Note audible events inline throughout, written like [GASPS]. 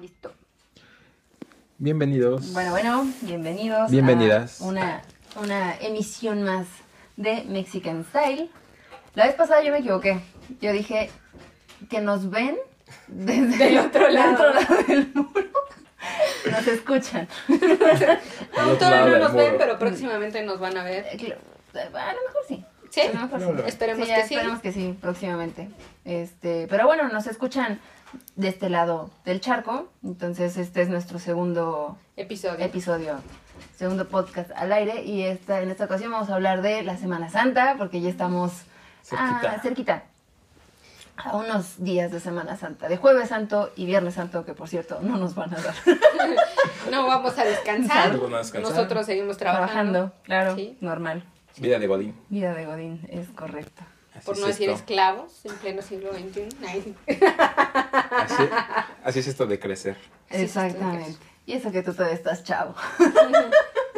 Listo. Bienvenidos. Bueno, bueno, bienvenidos. Bienvenidas. A una, una emisión más de Mexican Style. La vez pasada yo me equivoqué. Yo dije que nos ven desde Del otro lado. del otro lado del muro. Nos escuchan. Todavía no nos ven, pero próximamente nos van a ver. Eh, claro, A lo mejor sí. ¿Sí? A lo mejor sí. Esperemos Sí, que sí. Esperemos que sí, próximamente. Este, pero bueno, nos escuchan de este lado del charco. Entonces, este es nuestro segundo Episodio. episodio, segundo podcast al aire. Y esta, en esta ocasión vamos a hablar de la Semana Santa, porque ya estamos Cerquita. ah, cerquita. A unos días de Semana Santa, de Jueves Santo y Viernes Santo, que por cierto no nos van a dar. [LAUGHS] no vamos a descansar. No vamos a descansar. Nosotros seguimos trabajando. Trabajando, claro, Sí. normal. Vida de Godín. Vida de Godín, es correcto. Así Por es no decir esto. esclavos en pleno siglo XXI. Así, así es esto de crecer. Exactamente. Y eso que tú todavía estás chavo.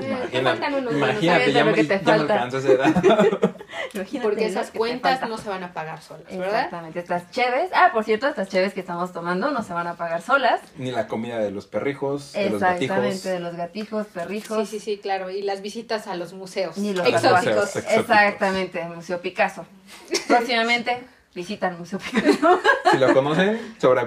Eh, te faltan unos imagínate, ya, me, que te ya falta. edad. [LAUGHS] Porque esas cuentas no se van a pagar solas, ¿verdad? Exactamente, estas cheves. Ah, por cierto, estas cheves que estamos tomando no se van a pagar solas. Ni la comida de los perrijos, de los gatijos. Exactamente, de los gatijos, perrijos. Sí, sí, sí, claro. Y las visitas a los museos Ni los exóticos. museos. exóticos. Exactamente, el Museo Picasso. [LAUGHS] Próximamente visitan el Museo Picasso. Si lo conocen, sobre,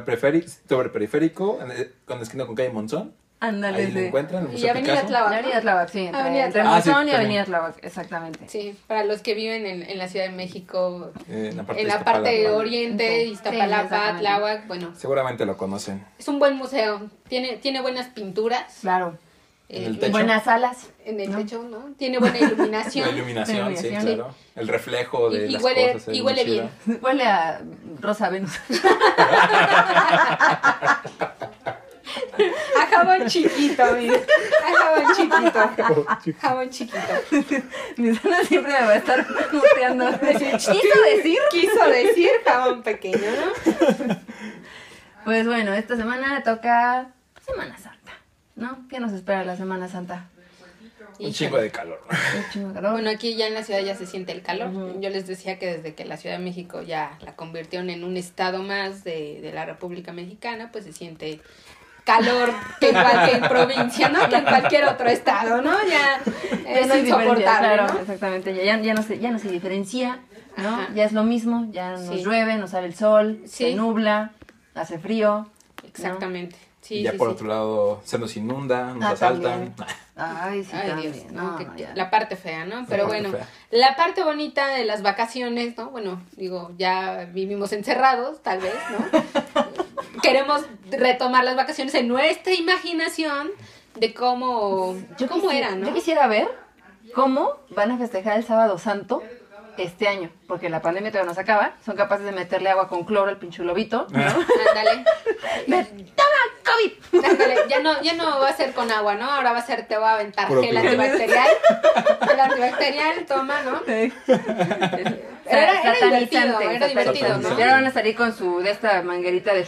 sobre periférico, en el- con la esquina con calle Monzón. Ándale, Ahí lo sí. encuentran, el Y Avenida. Tláhuac. Avenida Tláhuac, sí, entre, Avenida entre. Ah, sí, y también. Avenida Tláhuac, exactamente. Sí, para los que viven en, en la Ciudad de México, eh, en la parte, en la parte oriente, Sí, Iztapalapa, exactamente. Tláhuac, bueno, Seguramente lo conocen. es un buen museo. Tiene, tiene buenas pinturas. Claro. Eh, el techo. Buenas alas. en el ¿no? techo, ¿no? Tiene buena [LAUGHS] iluminación. La iluminación, sí, iluminación. claro. El reflejo de Y- y las huele- cosas. y huele chido. bien. [LAUGHS] Huele a Rosa Venus. [LAUGHS] Jabón chiquito, mira. Jabón chiquito. Jabón chiquito. Mi sana siempre me va a estar muteando. [LAUGHS] ¿Quiso decir? Quiso decir jabón pequeño, ¿no? Pues bueno, esta semana toca Semana Santa, ¿no? ¿Qué nos espera la Semana Santa? Un chingo de calor. Un chingo de calor. Bueno, aquí ya en la ciudad ya se siente el calor. Yo les decía que desde que la Ciudad de México ya la convirtieron en un estado más de, de la República Mexicana, pues se siente calor que en provincia, ¿no? Que en cualquier otro estado, ¿no? Ya es no insoportable, claro, ¿no? exactamente. Ya, ya, no se, ya no se diferencia, ¿no? Ajá. Ya es lo mismo, ya nos Sí. llueve, nos sale el sol, se nubla, hace frío. Exactamente. Sí, y ya sí, por sí. otro lado, se nos inunda, nos Ah, asaltan. también. Ay, sí, Ay, también. Dios, no, que- la parte fea, ¿no? Pero bueno, fea. la parte bonita de las vacaciones, ¿no? Bueno, digo, ya vivimos encerrados, tal vez, ¿no? [LAUGHS] Queremos retomar las vacaciones en nuestra imaginación de cómo, Yo cómo quisiera- era, ¿no? Yo quisiera ver cómo van a festejar el sábado santo este año, porque la pandemia todavía no se acaba. Son capaces de meterle agua con cloro al pinche globito, ¿no? Ándale, De, ¡Toma, COVID! ándale, ya no, ya no va a ser con agua, ¿no? Ahora va a ser, te voy a aventar Puro gel antibacterial. Gel antibacterial, toma, ¿no? Era- era divertido, era divertido, ¿no? ¿no? Y ahora van a salir con su, de esta manguerita de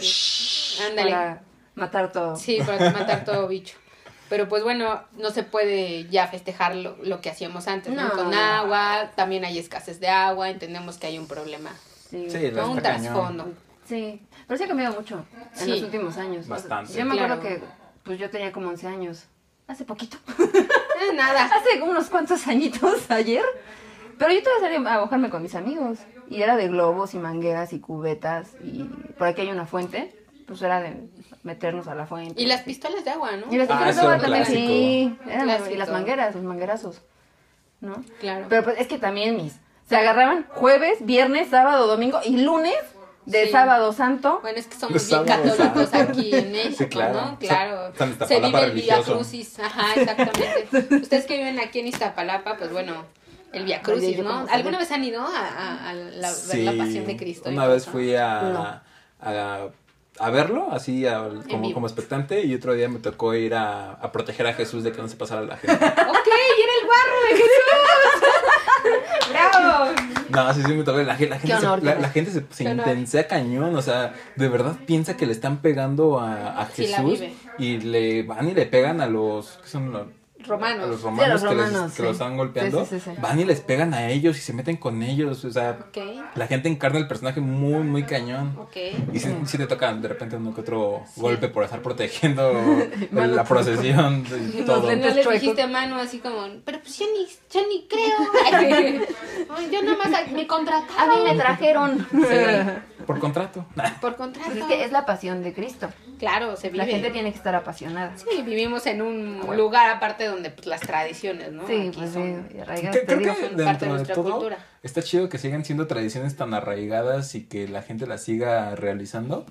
Ándale. para matar todo. Sí, para matar todo bicho. Pero pues bueno, no se puede ya festejar lo, lo que hacíamos antes, ¿no? No. Con agua, también hay escasez de agua, entendemos que hay un problema, Sí. Sí. Un cañón. trasfondo. Sí, pero sí ha cambiado mucho en Sí. los últimos años. Bastante. Yo me acuerdo que pues yo tenía como 11 años. Hace poquito. [LAUGHS] Eh, nada. [LAUGHS] Hace unos cuantos añitos [LAUGHS] ayer. Pero yo todavía salí a mojarme con mis amigos. Y era de globos y mangueras y cubetas. Y por aquí hay una fuente. Pues era de meternos a la fuente. Y las pistolas de agua, ¿no? Y las Ah, pistolas de agua también, clásico. sí. Eran- y las mangueras, los manguerazos. ¿No? Claro. Pero pues es que también mis. Se agarraban jueves, viernes, sábado, domingo y lunes de Sí. sábado santo. Bueno, es que somos bien católicos aquí en México, Sí, claro. ¿no? Claro. San Se vive el Via. Crucis. Ajá, exactamente. Ustedes que viven aquí en Iztapalapa, pues bueno, el Via Crucis, ¿no? ¿Alguna vez han ido a, a- a la, ver la Pasión de Cristo? Una vez fui a, No. a, a verlo, así a- como, como expectante, y otro día me tocó ir a, a proteger a Jesús de que no se pasara la gente. [LAUGHS] Ok, y era el barro de Jesús. [LAUGHS] ¡Bravo! No, sí, sí, me tocó. La, la gente, honor, se, la, gente se, se intensea cañón. O sea, de verdad piensa que le están pegando a, a Jesús y le van y le pegan a los. ¿Qué son los? Romanos. a los Sí, romanos, a los que, los están golpeando, Sí, sí, sí, sí. van y les pegan a ellos y se meten con ellos. O sea, la gente encarna el personaje muy, muy cañón. Y sí te tocan de repente uno que otro golpe por estar protegiendo [LAUGHS] Mano la procesión y todo. No les chuecos. dijiste a Manu así como, pero pues yo ni, yo ni creo. [LAUGHS] Ay, yo nada más me A contrataron. mí me trajeron. Por contrato. [LAUGHS] Por contrato. Pues es que es la pasión de Cristo. Claro, se vive. La gente tiene que estar apasionada. Sí, vivimos en un lugar aparte donde pues, las tradiciones, ¿no? Sí, Aquí pues son- sí, y arraigadas, creo digo. que son parte de dentro de nuestra todo cultura. está chido que sigan siendo tradiciones tan arraigadas y que la gente las siga realizando.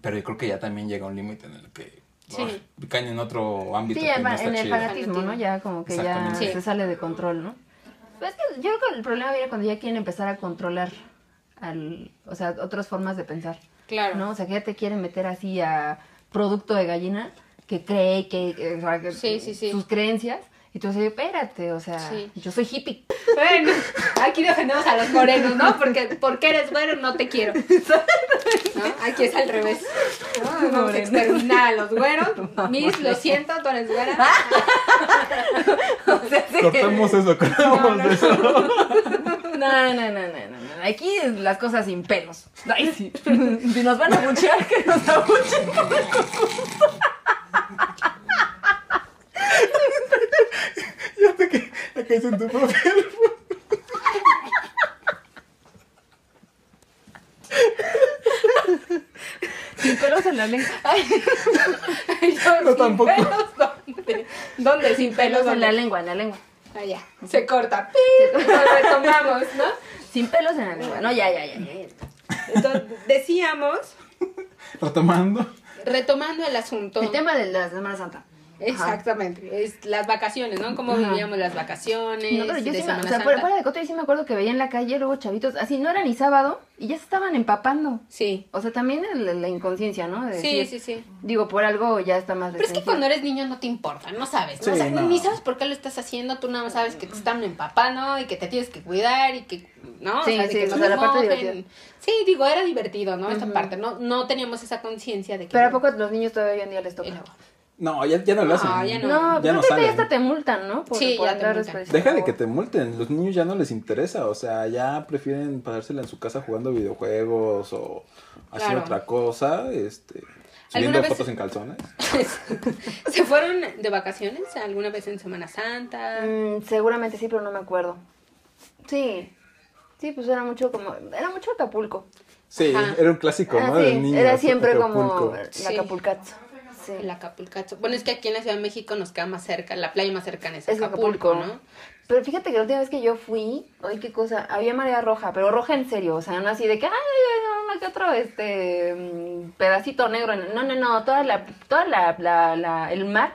Pero yo creo que ya también llega un límite en el que Sí. uf, caen en otro ámbito Sí, que en, no está en el chido. fanatismo, ¿no? Ya como que ya. Sí. se sale de control, ¿no? Pero es que yo creo que el problema viene cuando ya quieren empezar a controlar al, o sea, otras formas de pensar, Claro. ¿no? O sea, que ya te quieren meter así a producto de gallina que cree que, que- o sea, que- Sí, sí, sí. sus creencias y tú dices, espérate, o sea, Sí. yo soy hippie. Bueno, aquí defendemos a los morenos, ¿no? Porque porque eres güero no te quiero. ¿No? Aquí es al revés. ¿no? Vamos a exterminar a los güeros. [LAUGHS] Miss, lo siento, tú eres güera. [LAUGHS] O sea, sí. Cortamos eso, cortamos eso. No, no, no, no, no, no. Aquí las cosas sin pelos. Ay, sí. [LAUGHS] Si nos van a buchear, que nos abuchen. [LAUGHS] Ya te que ya caes en tu propio. Sin pelos en la lengua. Ay, Yo, No, sin tampoco. pelos, ¿dónde? ¿Dónde? Sin pelos, pelos en la lengua, en la lengua. Ah, ya. Se corta. ¡Pip! Lo retomamos, ¿no? Sin pelos en la lengua. No, ya, ya, ya. ya, ya. Entonces, decíamos, Retomando. retomando el asunto. El tema de la Semana Santa. Ajá. Exactamente, es las vacaciones, ¿no? Cómo Ajá. vivíamos las vacaciones No, pero yo de sí me, o sea, Santa. fuera, fuera de coto, yo sí me acuerdo que veía en la calle luego chavitos, así no era ni sábado, y ya se estaban empapando. Sí, O sea, también el- la inconsciencia, ¿no? De sí, decir, sí, sí. Digo, por algo ya está más Pero es que cuando eres niño no te importa, no sabes, ¿no? Sí, O sea, no. ni sabes por qué lo estás haciendo, tú nada más sabes que te están empapando y que te tienes que cuidar y que, ¿no? Sí, o sea, de sí, que o no sea, la parte divertida. Sí, digo, era divertido, ¿no? Esta parte, no, no teníamos esa conciencia de que... Pero ¿a poco los niños todavía hoy en día les toca? No, ya, ya no lo No, hacen. ya No, no. Ya creo no ya hasta te multan, ¿no? Por, Sí, por ya te andar multan. después. Deja de que te multen, los niños ya no les interesa, o sea, ya prefieren pasársela en su casa jugando videojuegos o haciendo Claro. otra cosa, este, ¿Alguna subiendo fotos en calzones. [LAUGHS] ¿Se fueron de vacaciones alguna vez en Semana Santa? Mm, seguramente sí, pero no me acuerdo. Sí. Sí, pues era mucho como... Era mucho Acapulco. Sí, Ajá. era un clásico, Ah, ¿no? sí, niños, era siempre Acapulco. como la Sí. Acapulcazo. Sí. El Acapulcazo. Bueno, es que aquí en la Ciudad de México nos queda más cerca, la playa más cercana es Es Acapulco, Acapulco, ¿no? Pero fíjate que la última vez que yo fui, ay, qué cosa, había marea roja, pero roja en serio, o sea, no así de que, ay, ay, no, que otro, este, mm, pedacito negro, no, no, no, toda la, toda la, la, la- el mar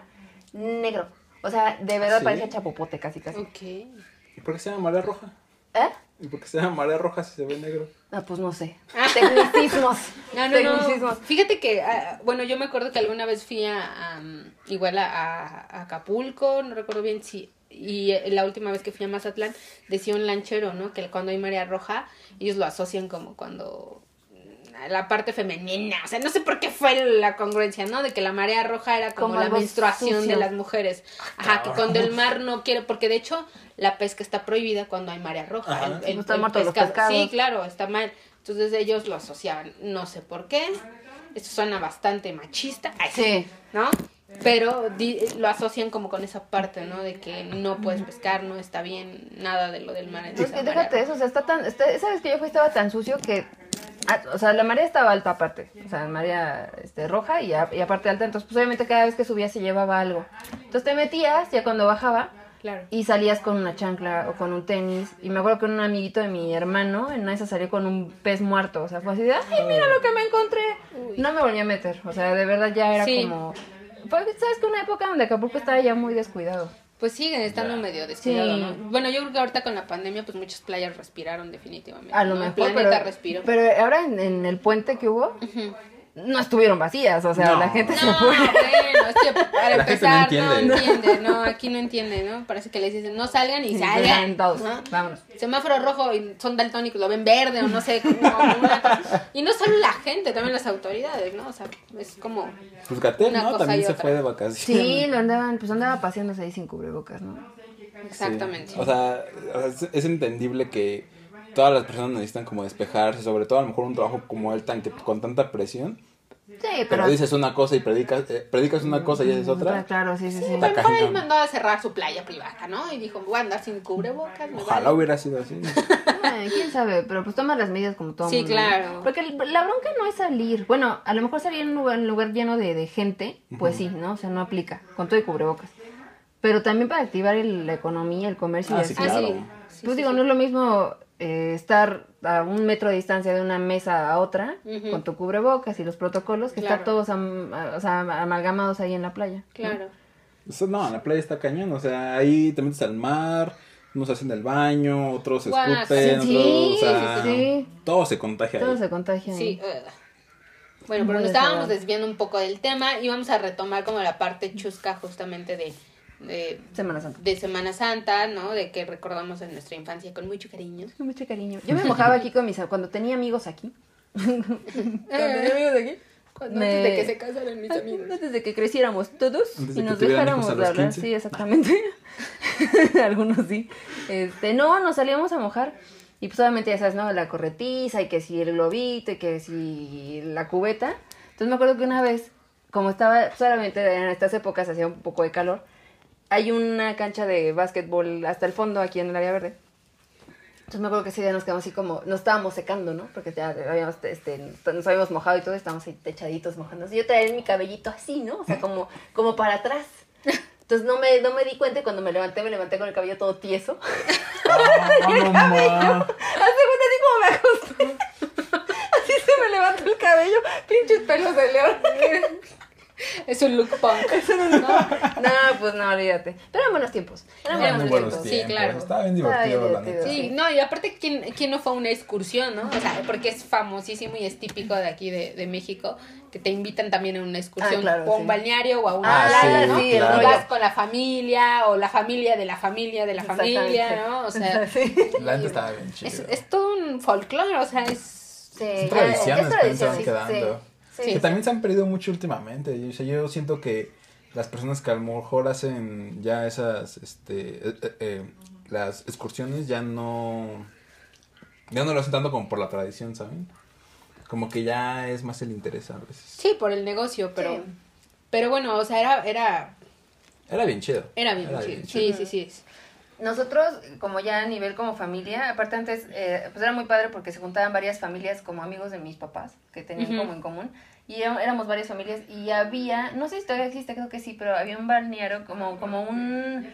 negro, o sea, de verdad ¿Sí? parecía chapopote casi, casi. Ok. ¿Y por qué se llama marea roja? ¿Eh? ¿Y por qué se llama marea roja si se ve negro? Ah, pues no sé, [LAUGHS] tecnicismos, No, no, no. tecnicismos. Fíjate que, ah, bueno, yo me acuerdo que alguna vez fui a, um, igual a, a- Acapulco, no recuerdo bien si, y eh, la última vez que fui a Mazatlán, decía un lanchero, ¿no? Que cuando hay marea roja, ellos lo asocian como cuando mm, la parte femenina, o sea, no sé por qué fue la congruencia, ¿no? De que la marea roja era como, Como la menstruación sucio. de las mujeres. Ajá, que cuando el mar no quiere, porque de hecho la pesca está prohibida cuando hay marea roja. Ajá. El- el- Están el muertos los pescado- pescados. Sí, claro, está mal. Entonces ellos lo asociaban, no sé por qué. Esto suena bastante machista, Ay, Sí, ¿no? Pero di- lo asocian como con esa parte, ¿no? De que no puedes pescar, no está bien, nada de lo del mar. en No, es esa que marea déjate eso, o sea, está tan, está- esa vez que yo fui estaba tan sucio que, ah, o sea, la marea estaba alta aparte, o sea, marea este, roja y, a- y aparte alta, entonces pues obviamente cada vez que subía se llevaba algo. Entonces te metías ya cuando bajaba Claro. y salías con una chancla o con un tenis y me acuerdo que un amiguito de mi hermano en una de esas salió con un pez muerto, o sea, fue así de, ay, mira lo que me encontré. Uy. No me volví a meter, o sea, de verdad ya era Sí. como... Fue, ¿sabes que Una época donde Acapulco estaba ya muy descuidado. Pues siguen estando Ya. medio descuidado, Sí. ¿no? Bueno, yo creo que ahorita con la pandemia, pues muchas playas respiraron definitivamente. A lo ¿no? mejor, El planeta pero, respiró. pero ahora en, en el puente que hubo, Ujú. No estuvieron vacías, o sea, No. la gente se No, fue. bueno, es que para La gente no empezar no entiende. no aquí no entiende, ¿no? Parece que les dicen, no salgan y salgan. salgan todos, ¿no? vámonos. Semáforo rojo y son daltónicos, lo ven verde o no sé. como una. [LAUGHS] Y no solo la gente, también las autoridades, ¿no? O sea, es como... Pues Gatel, ¿no? También se otra. fue de vacaciones. Sí, lo andaban, pues andaba paseándose ahí sin cubrebocas, ¿no? Exactamente. Sí. O sea, o sea, es, es entendible que todas las personas necesitan como despejarse, sobre todo a lo mejor un trabajo como el tan que con tanta presión. Sí, Pero, pero... dices una cosa y predicas, eh, predicas una cosa y haces otra. Claro, sí, sí, sí. Pero mejor él mandó a cerrar su playa privada, ¿no? Y dijo, voy a andar sin cubrebocas. Ojalá vale". hubiera sido así. Ay, quién sabe, pero pues toma las medidas como todo Sí, mundo, claro. Porque el- la bronca no es salir. Bueno, a lo mejor salir en un lugar, en un lugar lleno de, de gente, pues sí, ¿no? O sea, no aplica, con todo y cubrebocas. Pero también para activar el- la economía, el comercio y Ah, sí, así. Claro. sí. Sí, pues sí, digo, sí. no es lo mismo eh, estar a un metro de distancia de una mesa a otra con tu cubrebocas y los protocolos que Claro. estar todos am- a- o sea, amalgamados ahí en la playa. ¿no? Claro. Eso no, la playa está cañón. O sea, ahí te metes al mar, unos hacen el baño, otros Guau, escupen, sí, otros, o sea, sí, sí. todo se contagia Todo ahí. se contagia. Sí. ahí. Bueno, pero nos estábamos desviando un poco del tema y vamos a retomar como la parte chusca justamente de, de, Semana Santa. de Semana Santa, ¿no? De que recordamos en nuestra infancia con mucho cariño. Con mucho cariño. Yo me mojaba aquí con mis cuando tenía amigos aquí. cuando tenía amigos aquí. Cuando Me- antes de que se casaran mis amigos. Antes de que creciéramos todos Antes y de nos dejáramos hablar. 15. Sí, exactamente. [LAUGHS] Algunos sí. Este, no, nos salíamos a mojar. Y pues obviamente ya sabes, ¿no? La corretiza y que si el globito y que si la cubeta. Entonces me acuerdo que una vez, como estaba solamente en estas épocas hacía un poco de calor, hay una cancha de básquetbol hasta el fondo aquí en el área verde. Entonces me acuerdo que ese día nos quedamos así como, nos estábamos secando, ¿no? Porque ya habíamos, este, nos habíamos mojado y todo, estábamos ahí echaditos mojándose. Yo traía mi cabellito así, ¿no? O sea, como, como para atrás. Entonces no me, no me di cuenta y cuando me levanté, me levanté con el cabello todo tieso. Ah, [LAUGHS] no, ma. Hace cuenta así como me acosté. [LAUGHS] Así se me levantó el cabello, pinches pelos de león. [LAUGHS] [LAUGHS] Es un look punk. No, pues no, olvídate. Pero eran buenos tiempos. Eran buenos Muy buenos tiempos. Sí, claro. Estaba bien Estaba bien divertido, la divertido. neta. Sí, no, y aparte, ¿quién, quién no fue a una excursión, no? O sea, porque es famosísimo y es típico de aquí de, de México, que te invitan también a una excursión Ah, claro, o a un sí. balneario o a una Ah, playa, sí, ¿no? sí, Y claro. vas con la familia o la familia de la familia de la familia. ¿no? O sea, [LAUGHS] Sí. La neta estaba bien es, chido. es todo un folclore, o sea, es... Sí, tradiciones es que tradición, quedando. Sí, Sí. Que también se han perdido mucho últimamente. Yo, o sea, yo siento que las personas que a lo mejor hacen ya esas, este, eh, eh, eh, las excursiones ya no, ya no lo hacen tanto como por la tradición, ¿saben? Como que ya es más el interés a veces. Sí, por el negocio, pero... Sí. Pero bueno, o sea, era... Era, Era bien chido. era bien, chido. Sí, sí, sí. Nosotros, como ya a nivel como familia, aparte antes, eh, pues era muy padre porque se juntaban varias familias como amigos de mis papás, que tenían Ujú. como en común, y era- éramos varias familias, y había, no sé si todavía existe, creo que sí, pero había un balneario, como, como un,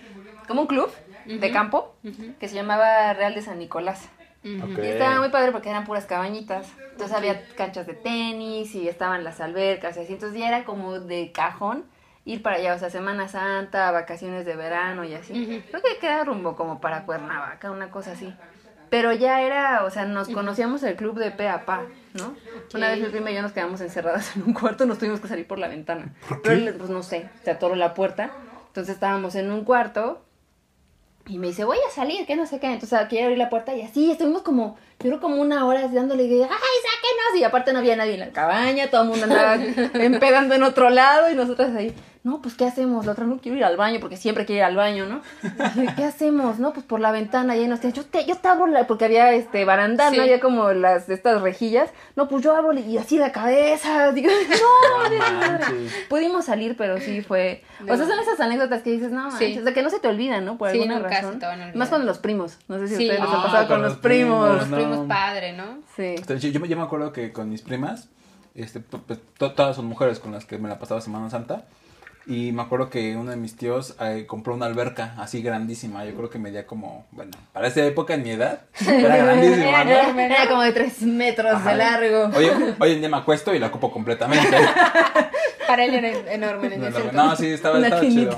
como un club de Ujú. campo, Ujú. que se llamaba Real de San Nicolás. Ujú. Ok. Y estaba muy padre porque eran puras cabañitas. Entonces había canchas de tenis y estaban las albercas y así. Entonces ya era como de cajón ir para allá. O sea, Semana Santa, vacaciones de verano y así. Creo que queda rumbo como para Cuernavaca, una cosa así. Pero ya era, o sea, nos conocíamos el club de pe a pa, ¿no? Una vez mi prima y yo nos quedamos encerradas en un cuarto, nos tuvimos que salir por la ventana. Pero él, pues no sé, se atoró la puerta. Entonces estábamos en un cuarto y me dice, voy a salir, que no sé qué. Entonces quiere abrir la puerta y así estuvimos como, yo creo como una hora dándole, y, ¡ay, sáquenos! Y aparte no había nadie en la cabaña, todo el mundo andaba [LAUGHS] empedando en otro lado y nosotras ahí, no, pues ¿qué hacemos? La otra no quiero ir al baño porque siempre quiere ir al baño, ¿no? Y yo, ¿qué hacemos? No, pues por la ventana y ahí nos decían, yo te, yo te abro la, porque había este barandal, Sí. ¿no? Había como las, estas rejillas. No, pues yo abro y así la cabeza. [LAUGHS] Digo, no, manches. Pudimos salir, pero sí fue. No. O sea, son esas anécdotas que dices, no, Sí. manches, o sea, que no se te olvidan, ¿no? Por Sí, alguna nunca se razón. te van a olvidar. Más con los primos. No sé si ustedes les ha Ah, pasado con, con los primos. primos. Los no. primos padre, ¿no? Sí. Entonces, yo, yo me acuerdo que con mis primas, este, pues, pues, to- todas son mujeres con las que me la pasaba Semana Santa. Y me acuerdo que uno de mis tíos eh, compró una alberca así grandísima. Yo creo que medía como, bueno, para esa época en mi edad, era [LAUGHS] grandísima, ¿no? Era, era como de tres metros Ajá. de largo. Hoy, hoy en día me acuesto y la ocupo completamente. [LAUGHS] Para él era enorme en No, ese no, sí, estaba, estaba chido.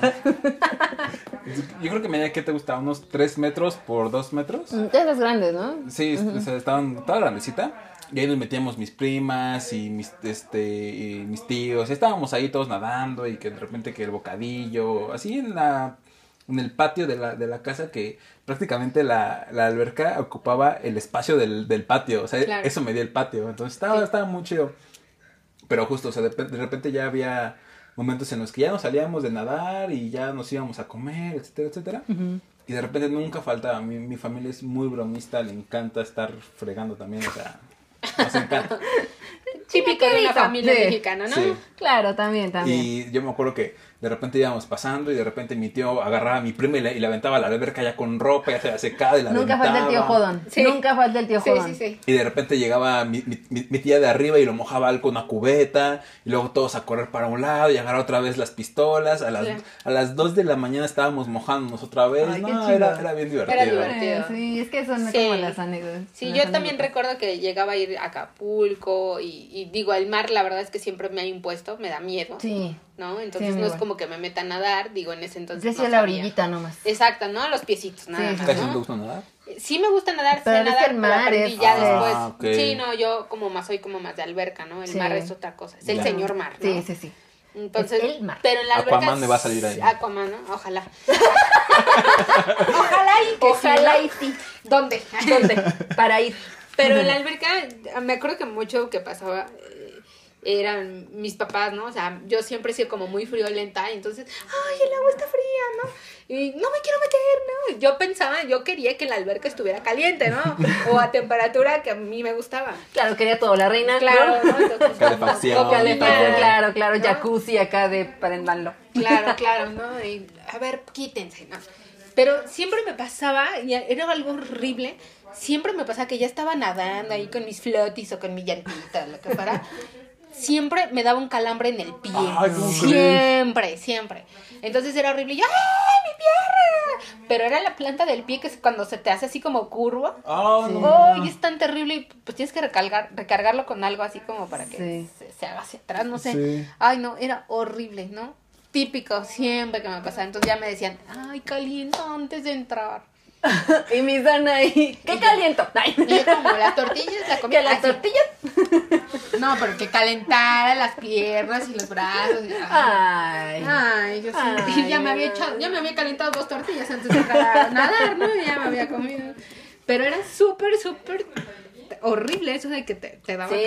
Yo creo que medía, ¿qué te gustaba? ¿Unos 3 metros por 2 metros? Mm, esas grandes, ¿no? Sí, o sea, estaban toda grandecita. Y ahí nos metíamos mis primas y mis, este, y mis tíos. Estábamos ahí todos nadando y que de repente que el bocadillo, así en la en el patio de la, de la casa que prácticamente la, la alberca ocupaba el espacio del, del patio. O sea, Claro. eso medía el patio. Entonces estaba, Sí. estaba muy chido. Pero justo, o sea, de, de repente ya había momentos en los que ya nos salíamos de nadar y ya nos íbamos a comer, etcétera, etcétera. Y de repente nunca faltaba. Mi, mi familia es muy bromista, le encanta estar fregando también, o sea, nos. [LAUGHS] Típico de una familia Sí. mexicana, ¿no? Sí. Claro, también, también. Y yo me acuerdo que de repente íbamos pasando y de repente mi tío agarraba a mi prima y la, y la aventaba a la alberca ya con ropa, ya se la secada y la Nunca falta el tío. Jodón. Sí. Nunca falta el tío Jodón. sí, sí. Y de repente llegaba mi, mi- mi- tía de arriba y lo mojaba algo con una cubeta. Y luego todos a correr para un lado y agarrar otra vez las pistolas. A las, Claro. a las 2 de la mañana estábamos mojándonos otra vez. Ay, no, era, era bien divertido. Era divertido. Sí, es que son Sí. como las anécdotas. Sí, las yo también anécdotas. recuerdo que llegaba a ir a Acapulco y, y digo, el mar la verdad es que siempre me ha impuesto, me da miedo, Sí. ¿no? Entonces Sí, no es como que me meta a nadar, digo, en ese entonces Decía no la sabía. orillita nomás. Exacto, ¿no? Los piecitos, nada Sí, más, ¿Casi no te gusta nadar? Sí me gusta nadar, Pero sé nadar, el pero mar aprendí es- ya Ah, después. Sí, no, yo como más soy como más de alberca, ¿no? El Sí. mar es otra cosa, es el Ya. señor mar, ¿no? Sí, sí, sí. Entonces, Es el mar. pero en la alberca Aquaman me va a salir ahí. Aquaman, ¿no? Ojalá. [LAUGHS] Ojalá y que Ojalá sí, y sí. ¿Dónde? ¿Dónde? Para ir. Pero en la alberca, me acuerdo que mucho que pasaba eh, eran mis papás, ¿no? O sea, yo siempre he sido como muy friolenta y entonces, ay, el agua está fría, ¿no? Y no me quiero meter, ¿no? Yo pensaba, yo quería que la alberca estuviera caliente, ¿no? O a temperatura que a mí me gustaba. Claro, quería todo. La reina. Claro, ¿no? ¿no? Entonces, [LAUGHS] Calefacción. como Calefacción, niña, claro, claro. ¿no? Jacuzzi acá de prendanlo. Claro, claro, ¿no? Y, a ver, quítense, ¿no? Pero siempre me pasaba, y era algo horrible, siempre me pasaba que ya estaba nadando ahí con mis flotis o con mi llantita, lo que fuera. Siempre me daba un calambre en el pie. Ay, ¿cómo siempre, siempre. Entonces era horrible. Y yo, ¡ay, mi pierna! Pero era la planta del pie que es cuando se te hace así como curva. Sí. no. ¡Ay, es tan terrible! Y pues tienes que recargar, recargarlo con algo así como para que Sí. se, se haga hacia atrás, no sé. Sí. Ay, no, era horrible, ¿no? Típico, siempre que me pasaba. Entonces ya me decían, ay, calienta antes de entrar. [LAUGHS] Y mi Dana ahí. ¿Qué caliento? [LAUGHS] Yo como las tortillas la [LAUGHS] Que las así. tortillas. No, pero que calentara las piernas y los brazos. y- ay. Ay. Ay, yo sí. Ay, ya me había echado, ya me había calentado dos tortillas antes de entrar a nadar, ¿no? Y ya me había comido. Pero era súper, súper horrible eso de que te, te daba Sí.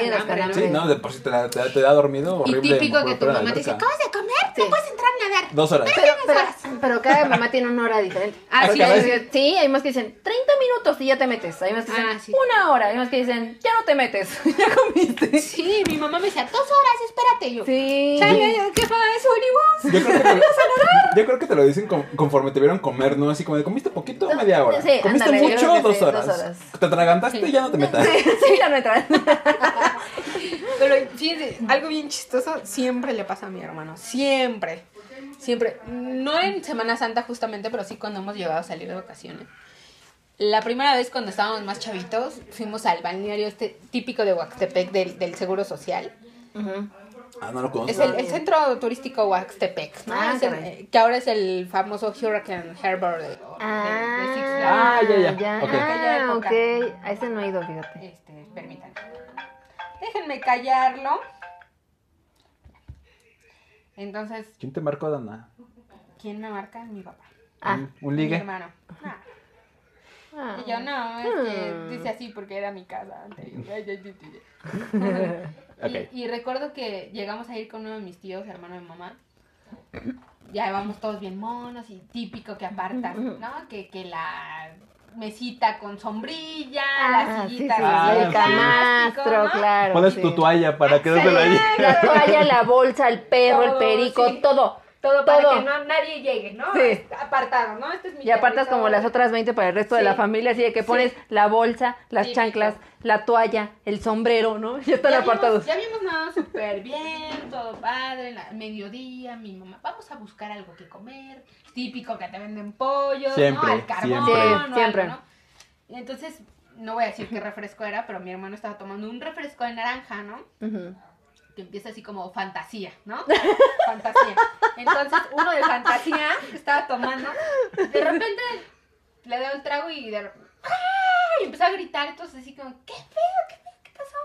Sí, no, de por sí te, da- te, da- te da dormido Y horrible. típico que tu mamá te dice, acabas de comer, Sí. no puedes entrar a nadar. Dos horas. Pero, pero, pero cada [LAUGHS] mamá tiene una hora diferente. Ah, sí, hay sí. hay más que dicen 30 minutos y ya te metes. Hay más que dicen Ah, sí. una hora. Hay más que dicen ya no te metes. [LAUGHS] ya comiste. Sí, mi mamá me decía, dos horas, espérate. Y yo, Sí. chale, ¿qué pasa? ¿Unibus? Yo creo, que te lo, [LAUGHS] yo creo que te lo dicen con- conforme te vieron comer, ¿no? Así como de, ¿comiste poquito o media hora? Sí, ¿Comiste ándale, mucho dos sí, horas? dos horas. ¿Te atragantaste Sí. ya no te metas? Sí, [LAUGHS] sí, ya no. [LAUGHS] Pero fíjense, algo bien chistoso siempre le pasa a mi hermano. Siempre. Siempre. No en Semana Santa justamente, pero sí cuando hemos llegado a salir de vacaciones. La primera vez cuando estábamos más chavitos, fuimos al balneario este típico de Huaxtepec del, del Seguro Social. Ah, no lo conozco. Es el, el centro turístico Huaxtepec, ¿no? Ah, Es el, eh, que ahora es el famoso Hurricane Harbor de, de- de Six Ah, ya, ya. Ok. Aquella Ah, época. ok. A ese no he ido, fíjate. Este, permítanme. Déjenme callarlo. Entonces, ¿Quién te marcó, Dana? ¿quién me marca? Mi papá. Ah. ¿Un, un Mi ligue? hermano. Ah. Ah. Y yo, no, es que Hmm. dice así porque era mi casa anterior. [LAUGHS] Y, y recuerdo que llegamos a ir con uno de mis tíos, hermano de mamá. Ya vamos todos bien monos y típico que apartas, ¿no? Que, que la mesita con sombrilla, Ah, la sí, sí, sillita sí, Ah, el sí. camastro, claro. Pones sí. tu toalla para que no te la toalla, la bolsa, el perro, el perico, sí. todo. Todo para Todo. que no, nadie llegue, ¿no? Sí. Apartado, ¿no? Este es mi Y apartas territorio. como las otras 20 para el resto de la familia, así de que Sí. pones la bolsa, las chanclas, la toalla, el sombrero, ¿no? [LAUGHS] Ya están Ya apartados. Ya habíamos nadado súper bien, todo padre, la- mediodía, mi mamá, vamos a buscar algo que comer, típico que te venden pollo, Siempre, ¿no? Al carbón, siempre. Sí, o algo, siempre. ¿no? Entonces, no voy a decir qué refresco era, pero mi hermano estaba tomando un refresco de naranja, ¿no? Ujú. Que empieza así como fantasía, ¿no? [LAUGHS] fantasía. Entonces, uno de fantasía que estaba tomando, de repente le dio el trago y de repente, ¡ay! Y empezó a gritar, entonces así como, ¿qué pedo? ¿Qué pedo? ¿Qué pasó?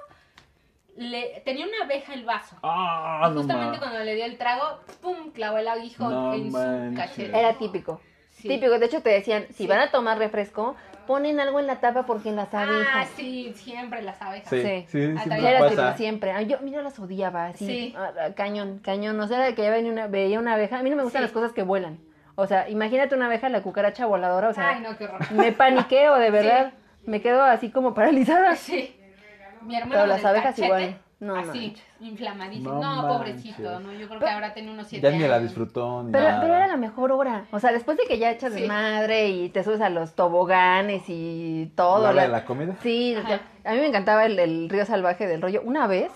le, tenía una abeja el vaso. Ah, Y justamente cuando le dio el trago, pum, clavó el aguijón No en manches. su cachete. Era típico. Sí. Típico. De hecho, te decían, si Sí. van a tomar refresco, ponen algo en la tapa porque las Ah, abejas. sí, siempre las abejas. Sí, Sí. sí, Ah, siempre pasa. siempre. Ay, yo, mira, las odiaba, así. Sí. ah, ah, cañón, cañón. O sea, de que ya venía una, veía una abeja. A mí no me gustan Sí. las cosas que vuelan. O sea, imagínate una abeja, la cucaracha voladora. O sea, Ay, no, qué horror. me paniqueo, de [LAUGHS] verdad. Me quedo así como paralizada. Sí. Mi hermano Pero las abejas cachete, igual. No así, manches. inflamadísimo. No No, pobrecito. ¿no? Yo creo que ahora tiene unos siete Ya ni la años. disfrutó ni Pero, nada. pero era la mejor hora. O sea, después de que ya echas Sí. desmadre y te subes a los toboganes y todo. ¿La hora la- de la comida? Sí, Ajá. a mí me encantaba el, el río salvaje del rollo. Una vez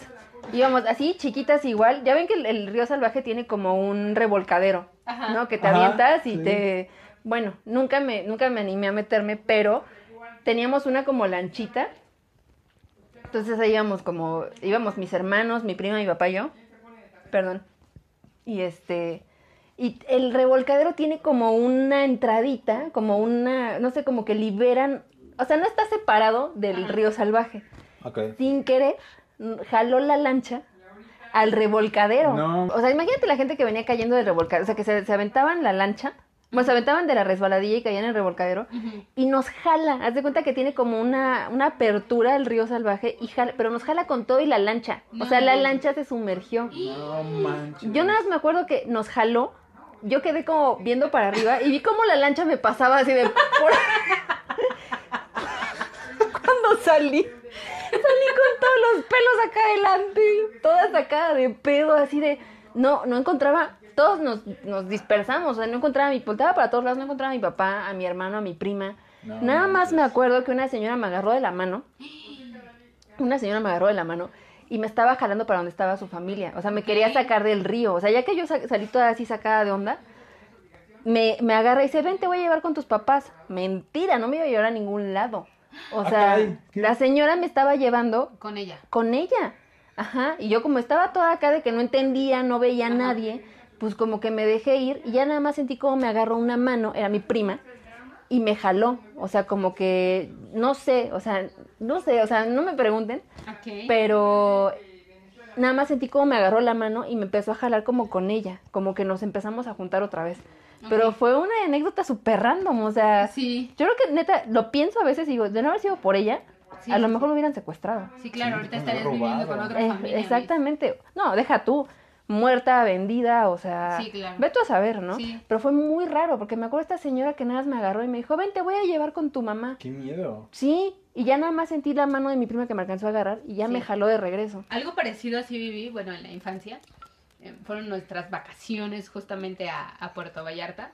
íbamos así, chiquitas igual. Ya ven que el, el río salvaje tiene como un revolcadero, Ajá. ¿no? Que te Ajá, avientas y sí. te... Bueno, nunca me, nunca me animé a meterme, pero teníamos una como lanchita. Entonces ahí íbamos como... Íbamos mis hermanos, mi prima, mi papá y yo. Perdón. Y este... Y el revolcadero tiene como una entradita, como una, no sé, como que liberan, o sea, no está separado del río salvaje. Ok. Sin querer, jaló la lancha al revolcadero. No. O sea, imagínate la gente que venía cayendo del revolcadero, o sea, que se, se aventaban la lancha, se aventaban de la resbaladilla y caían en el revolcadero, y nos jala, haz de cuenta que tiene como una, una apertura el río salvaje, y jala, pero nos jala con todo y la lancha. O sea, la lancha se sumergió. No manches. Yo nada más me acuerdo que nos jaló. Yo quedé como viendo para arriba y vi como la lancha me pasaba así de. por- [LAUGHS] Cuando salí, salí con todos los pelos acá adelante, toda sacada de pedo, así de. No, no encontraba. Todos nos, nos dispersamos, o sea, no encontraba mi. Voltaba para todos lados, no encontraba a mi papá, a mi hermano, a mi prima. No Nada más me acuerdo que una señora me agarró de la mano. Una señora me agarró de la mano y me estaba jalando para donde estaba su familia. O sea, me quería sacar del río. O sea, ya que yo sa- salí toda así sacada de onda, me, me agarra y dice, ven, te voy a llevar con tus papás. Mentira, no me iba a llevar a ningún lado. O Ah, sea, la señora me estaba llevando Con ella. con ella. Ajá. Y yo como estaba toda acá de que no entendía, no veía a Ajá. nadie, pues como que me dejé ir y ya nada más sentí como me agarró una mano, era mi prima, y me jaló. O sea, como que, no sé, o sea, no sé, o sea, no me pregunten, pero nada más sentí como me agarró la mano y me empezó a jalar como con ella, como que nos empezamos a juntar otra vez. Pero fue una anécdota súper random, o sea, Sí, yo creo que neta, lo pienso a veces y digo, de no haber sido por ella, Sí. a lo mejor lo hubieran secuestrado. sí, claro, Sí, ahorita estarías viviendo con otra Eh, familia. exactamente. No, deja tú. Muerta, vendida, o sea. Sí, claro. Ve tú a saber, ¿no? Sí. Pero fue muy raro, porque me acuerdo de esta señora que nada más me agarró y me dijo, ven, te voy a llevar con tu mamá. Qué miedo. Sí, y ya nada más sentí la mano de mi prima que me alcanzó a agarrar y ya Sí. me jaló de regreso. Algo parecido así viví, bueno, en la infancia. eh, fueron nuestras vacaciones justamente a, a Puerto Vallarta.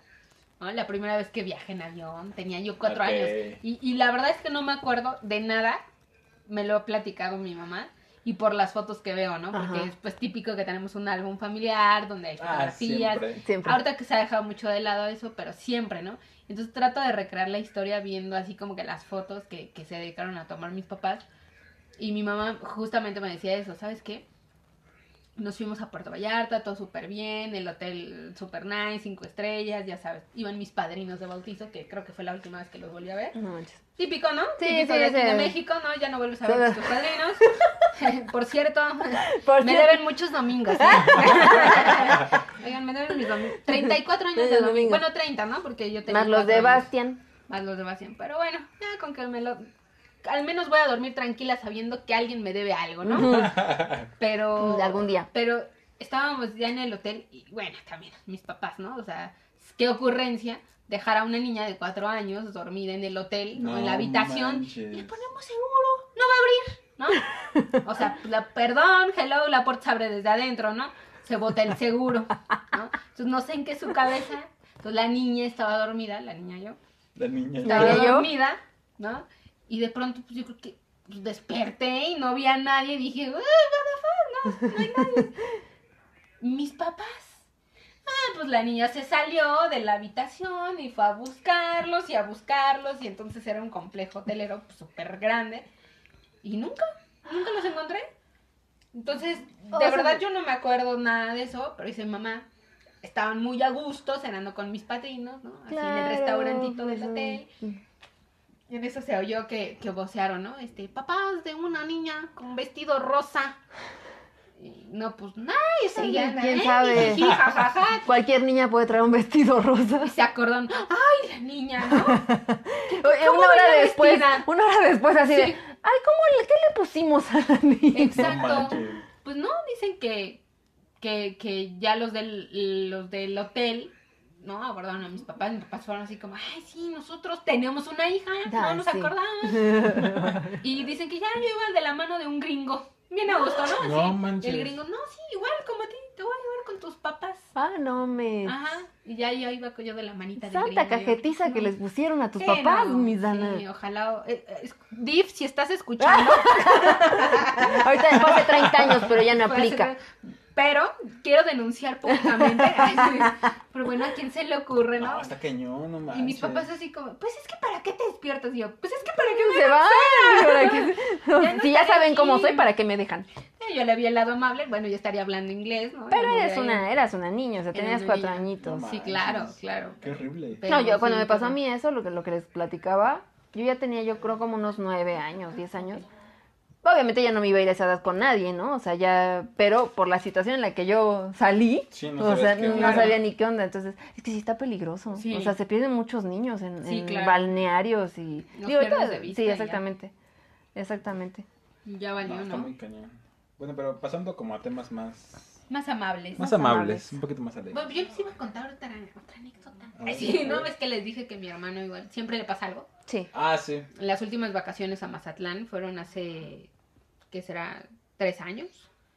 ¿no? La primera vez que viajé en avión, tenía yo cuatro años. Y, y la verdad es que no me acuerdo de nada. Me lo ha platicado mi mamá. Y por las fotos que veo, ¿no? Porque Ajá. es pues típico que tenemos un álbum familiar donde hay Ah, fotografías. siempre. Siempre. Ahorita que se ha dejado mucho de lado eso, pero siempre, ¿no? Entonces trato de recrear la historia viendo así como que las fotos que, que se dedicaron a tomar mis papás. Y mi mamá justamente me decía eso, ¿sabes qué? Nos fuimos a Puerto Vallarta, todo súper bien, el hotel súper nice, cinco estrellas, ya sabes. Iban mis padrinos de bautizo, que creo que fue la última vez que los volví a ver. No manches. Típico, ¿no? Sí, Típico sí, de, sí. de México, ¿no? Ya no vuelves a ver a tus padrinos. [LAUGHS] Por cierto, Por me cierto. deben muchos domingos. [LAUGHS] Oigan, me deben mis domingos. 34 años de domingo. Bueno, 30, ¿no? Porque yo tenía Más los de años. Bastian. Más los de Bastian. Pero bueno, ya con que me lo... Al menos voy a dormir tranquila sabiendo que alguien me debe algo, ¿no? [LAUGHS] Pero... De [LAUGHS] algún día. Pero estábamos ya en el hotel y bueno, también mis papás, ¿no? O sea, qué ocurrencia dejar a una niña de cuatro años dormida en el hotel, ¿no? en la habitación. manches. Le ponemos seguro, no va a abrir, ¿no? O sea, la, perdón, hello, la puerta se abre desde adentro, ¿no? Se bota el seguro, ¿no? Entonces no sé en qué su cabeza. Entonces la niña estaba dormida, la niña yo, La niña. estaba dormida, ¿no? Y de pronto, pues yo creo que pues, desperté y no vi a nadie. Dije, "Ay, what the fuck, no, no hay nadie. [LAUGHS] Mis papás. Ah, pues la niña se salió de la habitación y fue a buscarlos y a buscarlos. Y entonces era un complejo hotelero pues, súper grande. Y nunca, nunca los encontré. Entonces, O de sea, verdad yo no me acuerdo nada de eso, pero dice mamá, estaban muy a gusto cenando con mis padrinos, ¿no? Así en el restaurantito del hotel. Y en eso se oyó que, que vocearon, ¿no? Este, papás de una niña con vestido rosa. Y no, pues seguía. ¿Quién ¿eh? sabe? Jiji, jajaja. [LAUGHS] Cualquier niña puede traer un vestido rosa. Y se acordaron, ay, la niña, ¿no? [LAUGHS] Oye, ¿Cómo una hora después, vestida? una hora después así de, Sí. ay, ¿cómo le, qué le pusimos a la niña? Exacto. [LAUGHS] No. Pues no, dicen que, que, que ya los del, los del hotel, no, abordaron a mis papás, mis papás fueron así como, ay, sí, nosotros tenemos una hija, no Ay, nos sí. acordamos. [LAUGHS] y dicen que ya yo iba de la mano de un gringo. Bien a gusto, ¿no? No manches. El gringo, no, sí, igual como a ti, te voy a llevar con tus papás. Ah, no me... Ajá, y ya yo iba yo de la manita del Santa gringo. yo, cajetiza no. que les pusieron a tus Sí, papás, no, mis Dana. Sí, ojalá. eh, eh, Div, si estás escuchando. [LAUGHS] Ahorita fue hace 30 años, pero ya no Puede aplica. ser, Pero quiero denunciar públicamente. [LAUGHS] Ay. Pero bueno, ¿a quién se le ocurre, no? No, está cañón, no manches. y mis papás así como, pues es que para qué te despiertas. Y yo, pues es que para qué [LAUGHS] me Se va. ¿para qué? [LAUGHS] Ya no si ya saben cómo soy, ¿para qué me dejan? Yo le vi el lado amable, bueno, yo estaría hablando inglés, ¿no? Pero eres una, eras una niña, o sea, tenías cuatro niña. añitos. Sí, manches. claro, claro. Qué horrible. Pero No, yo cuando sí, me pasó a mí eso, lo que, lo que les platicaba, yo ya tenía yo creo como unos nueve años, diez años. Obviamente ya no me iba a ir a esa edad con nadie, ¿no? O sea, ya, pero por la situación en la que yo salí, Sí, no o sea, no sabía ni qué onda. Entonces, es que sí está peligroso. Sí. O sea, se pierden muchos niños en, Sí, en claro. balnearios y... Los ahorita- de vista sí, ya. exactamente. Exactamente. Ya No, valió, está ¿no? muy cañón. Bueno, pero pasando como a temas más... Más amables. Más Más amables, amables. un poquito más alegres. Bueno, yo les iba a contar otra, otra anécdota. A ver, Ay, sí, ¿no? Ves que les dije que mi hermano igual siempre le pasa algo. Sí. Ah, sí. Las últimas vacaciones a Mazatlán fueron hace, ¿qué será? Tres años.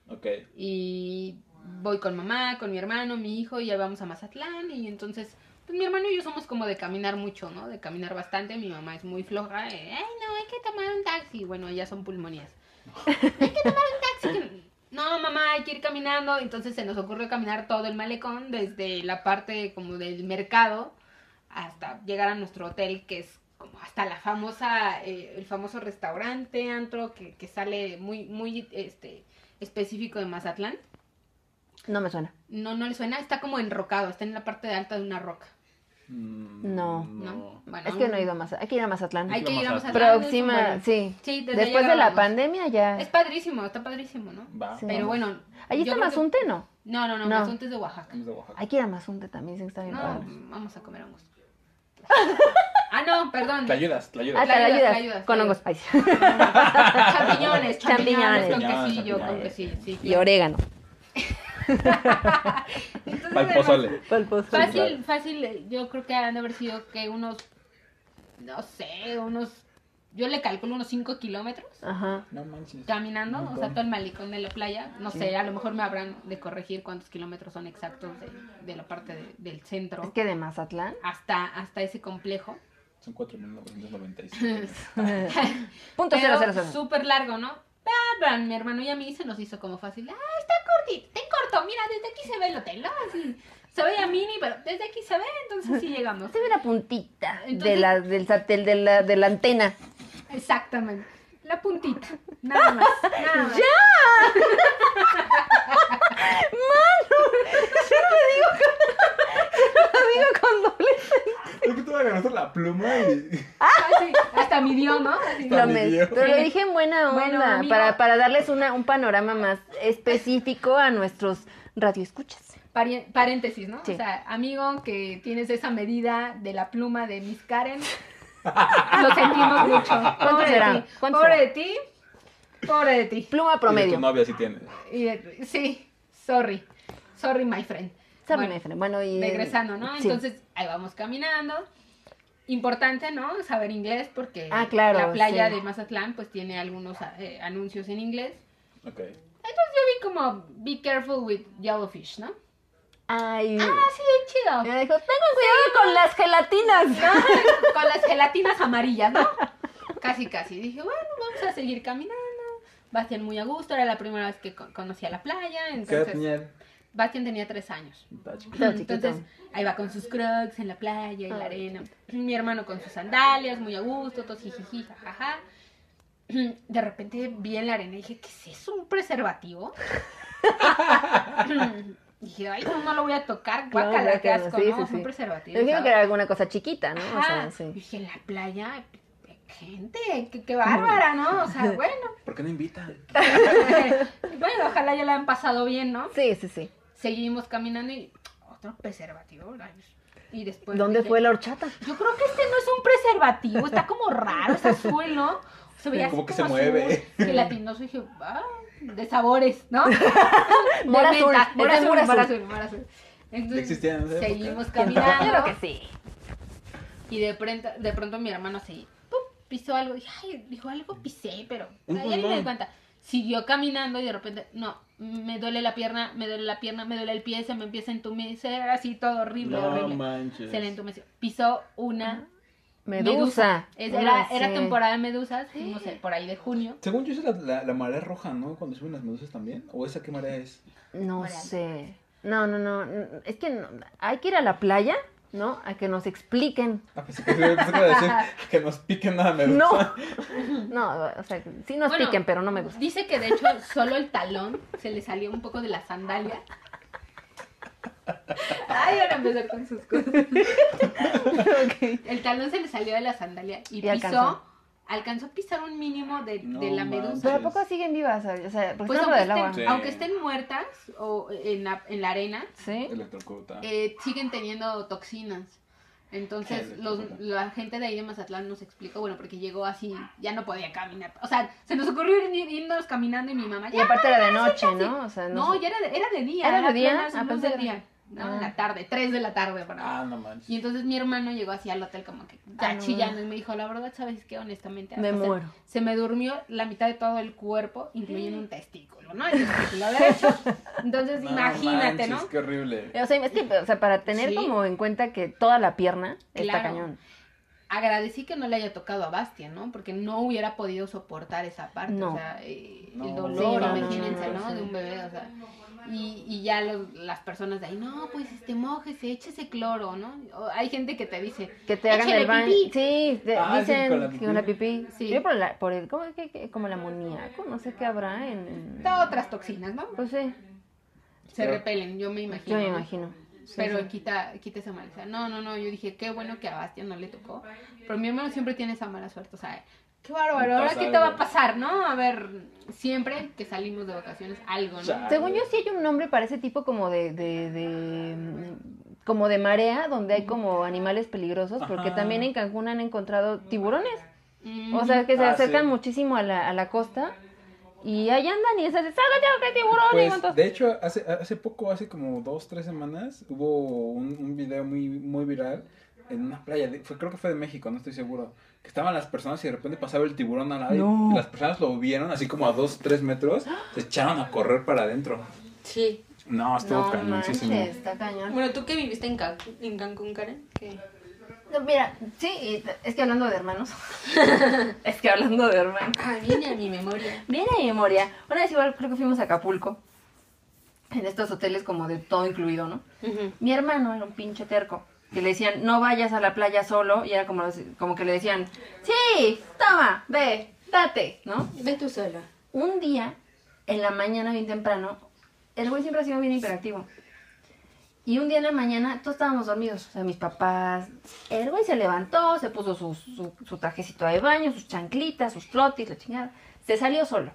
Ok. Y voy con mamá, con mi hermano, mi hijo, y ya vamos a Mazatlán. Y entonces, pues mi hermano y yo somos como de caminar mucho, ¿no? De caminar bastante. Mi mamá es muy floja. eh, Ay, no, hay que tomar un taxi. Bueno, ellas son pulmonías. [LAUGHS] hay que tomar un taxi. No, mamá, hay que ir caminando. Entonces se nos ocurrió caminar todo el malecón, desde la parte como del mercado hasta llegar a nuestro hotel, que es como hasta la famosa, eh, el famoso restaurante, antro, que, que sale muy, muy este, específico de Mazatlán. No me suena. No, no le suena, está como enrocado, está en la parte de alta de una roca. Mm, No. ¿no? Bueno, Es que no he ido a Mazatlán. Hay que ir a Mazatlán. Hay que ir a Mazatlán. Próxima, sí. buen- Sí, desde Después de la pandemia ya. Es padrísimo, está padrísimo, ¿no? Va. Sí. Pero bueno. Allí yo está que- Mazunte, ¿no? No, no, no, No. Mazunte es de Oaxaca. Vamos de Oaxaca. Hay que ir a Mazunte también, sí, está bien No, padre. vamos a comer hongos. [LAUGHS] ah, no, perdón. Te ayudas, te Ah, ayudas. te la ayudas, ayudas. te ayudas, Con hongos. Ay, sí. champiñones, champiñones, Champiñones. con quesillo, con quesillo, sí. Y orégano. Entonces, Pa'l pozole. Pa'l pozole. Fácil, claro. fácil, yo creo que han de haber sido que unos, no sé, unos, yo le calculo unos 5 kilómetros Ajá. No manches. caminando, o sea, todo el malecón de la playa. No sé, a lo mejor me habrán de corregir cuántos kilómetros son exactos de, de la parte de- del centro Es que de Mazatlán. hasta, hasta ese complejo. Son 4.995. [LAUGHS] [LAUGHS] Punto cero, Pero cero, cero. súper largo, ¿no? Ah, mi hermano y a mí se nos hizo como fácil. Ah, está cortito, está corto, mira, desde aquí se ve el hotel, ¿no? Así, se veía mini, pero desde aquí se ve, entonces sí llegamos. [LAUGHS] Se ve la puntita de la, del satel, de la, de la antena. Exactamente. La puntita. [LAUGHS] Nada más. Nada más. Digo con doble. Es que tú agarraste la pluma y... Así, hasta midió, ¿no? Así. Lo me- Dios. pero lo dije en buena onda, Bueno, para, para darles una, un panorama más específico a nuestros radioescuchas. Pari- paréntesis, ¿no? Sí. O sea, amigo, que tienes esa medida de la pluma de Miss Karen. Lo sentimos mucho. Pobre será? de ti. ¿Cuánto Pobre será? de ti. Pobre de ti. Pluma Y de promedio. tu novia sí tiene. Y de- sí, sorry. Sorry, my friend. Sorry, Bueno, my friend. Bueno, y. regresando, ¿no? Sí. Entonces, ahí vamos caminando. Importante, ¿no? Saber inglés porque Ah, claro, la playa sí. de Mazatlán pues tiene algunos eh, anuncios en inglés. Ok. Entonces yo vi como, be careful with yellowfish, ¿no? Ay. Ah, sí, bien chido. Me dijo, tengan cuidado con las gelatinas. ¿no? Con las gelatinas amarillas, ¿no? Casi, casi. Dije, bueno, vamos a seguir caminando. Bastian muy a gusto, era la primera vez que co- conocía la playa. ¿Qué Entonces, tenía él? Bastian tenía tres años. Entonces, ahí va con sus crocs en la playa, en la arena. Mi hermano con sus sandalias, muy a gusto, todos jijiji, jajaja. De repente vi en la arena y dije, ¿qué es eso? ¿Un preservativo? [LAUGHS] dije, ay, no, no lo voy a tocar, guácala, qué asco, sí, ¿no? sí, Es un preservativo. Yo ¿sabes? que era alguna cosa chiquita, ¿no? O Ajá. sea, sí. Dije, en la playa, gente, qué, qué bárbara, ¿no? O sea, [LAUGHS] bueno, ¿Por qué no invitan? [LAUGHS] bueno, ojalá ya la han pasado bien, ¿no? Sí, sí, sí. Seguimos caminando y otro preservativo. ay, Y después ¿Dónde dije, fue la horchata? Yo creo que este no es un preservativo, está como raro, es azul, ¿no? Se veía Como así que se azul. mueve. Y el latinoso dije, ah, de sabores, ¿no? [LAUGHS] Mora azul, mora azul, mora azul. azul, mora azul. Entonces, en esa época. seguimos Claro caminando que sí. y de pronto, de pronto mi hermano así, ¡pum! pisó algo. Dije, ay, dijo algo pisé, pero ni me di cuenta. Siguió caminando y de repente, no, me duele la pierna, me duele la pierna, me duele el pie, se me empieza a entumecer, así todo horrible, No horrible. manches. Se le entumeció. Pisó una Medusa. Es- era, era temporada de medusas, no sé, por ahí de junio. Según yo, es la, la, la marea roja, ¿no? Cuando suben las medusas también. ¿O esa qué marea es? No sé. No, no, no. Es que no- hay que ir a la playa, ¿no? A que nos expliquen. Ah, que, decir [LAUGHS] nos piquen nada medusa. No. [LAUGHS] No, o sea, sí nos Bueno, piquen, pero no me gusta. Dice que de hecho solo el talón se le salió un poco de la sandalia. [LAUGHS] Ay, ahora empezar con sus cosas. El talón se le salió de la sandalia y, Y pisó, alcanzó. alcanzó. a pisar un mínimo de, No de la manches. medusa. Pero ¿a poco siguen vivas? O sea, Pues no aunque estén, Sí. aunque estén muertas o en la, en la arena, Sí. Eh, siguen teniendo toxinas. Entonces, los, la gente de ahí de Mazatlán nos explicó, bueno, porque llegó así, ya no podía caminar. O sea, se nos ocurrió ir, irnos caminando y mi mamá, Y ya, aparte era de noche, ¿no? O sea, no, no, sé. ya era de, era de día. ¿Era de día? que era- día. No, Ah. en la tarde, 3 de la tarde. Para Ah, no manches. Y entonces mi hermano llegó así al hotel como que ya Ah, no. chillando y me dijo, la verdad, ¿sabes qué? Honestamente, Me muero. Se, me durmió la mitad de todo el cuerpo, incluyendo un testículo, ¿no? El testículo derecho. Entonces, [LAUGHS] No imagínate, manches, ¿no? Qué horrible. O sea, es que, o sea, para tener Sí. como en cuenta que toda la pierna está cañón. Agradecí que no le haya tocado a Bastian, ¿no? Porque no hubiera podido soportar esa parte, No. o sea, eh, No. el dolor, Sí, no, imagínense, no. De un bebé, o sea. Y, y ya los- las personas de ahí, no, pues este, mójese, échese cloro, ¿no? O hay gente que te dice, Que te hagan el baño. pipí. Sí, de- Ah, sí, dicen con la que pipí. con la pipí. Sí. Yo por, la, por el, ¿cómo que, que- como el amoníaco? No sé qué habrá en... en- otras toxinas, ¿no? Pues sí, Se Pero- repelen, yo me imagino. yo me ¿no? imagino. Sí, Pero sí. quita, quita esa mala suerte. No, no, no, yo dije, qué bueno que a Bastian no le tocó. Pero mi hermano siempre tiene esa mala suerte, o sea, qué bárbaro, ahora qué te va a pasar, ¿no? A ver, siempre que salimos de vacaciones, algo, ¿no? Chale. Según yo sí hay un nombre para ese tipo como de, de, de, como de marea, donde hay como animales peligrosos, porque Ajá. también en Cancún han encontrado tiburones. Mm, O sea, que se Ah, acercan sí. muchísimo a la, a la costa y ahí andan y es así, ¡sácate, que tiburón! y Pues, cuantos- de hecho, hace, hace poco, hace como dos, tres semanas, hubo un, un video muy, muy viral en una playa, de- fue, creo que fue de México, no estoy seguro, que estaban las personas y de repente pasaba el tiburón al lado No. y las personas lo vieron así como a dos, tres metros, se echaron a correr para adentro. Sí. No, estuvo No cañoncísimo. manches, está cañón. Bueno, tú que viviste en Cancún, en Cancún Karen, ¿qué? No, mira, sí, es que hablando de hermanos. [LAUGHS] es que hablando de hermanos. Ah, viene a mi memoria. Viene a mi memoria. Una vez igual creo que fuimos a Acapulco. En estos hoteles como de todo incluido, ¿no? Mi hermano era un pinche terco. Que le decían, no vayas a la playa solo. Y era como, como que le decían, sí, toma, ve, date, ¿no? Ve tú sola. Un día, en la mañana bien temprano, el güey siempre ha sido bien hiperactivo. Y un día en la mañana, todos estábamos dormidos, o sea, mis papás. El güey se levantó, se puso su, su, su trajecito de baño, sus chanclitas, sus flotis, la chingada. Se salió solo.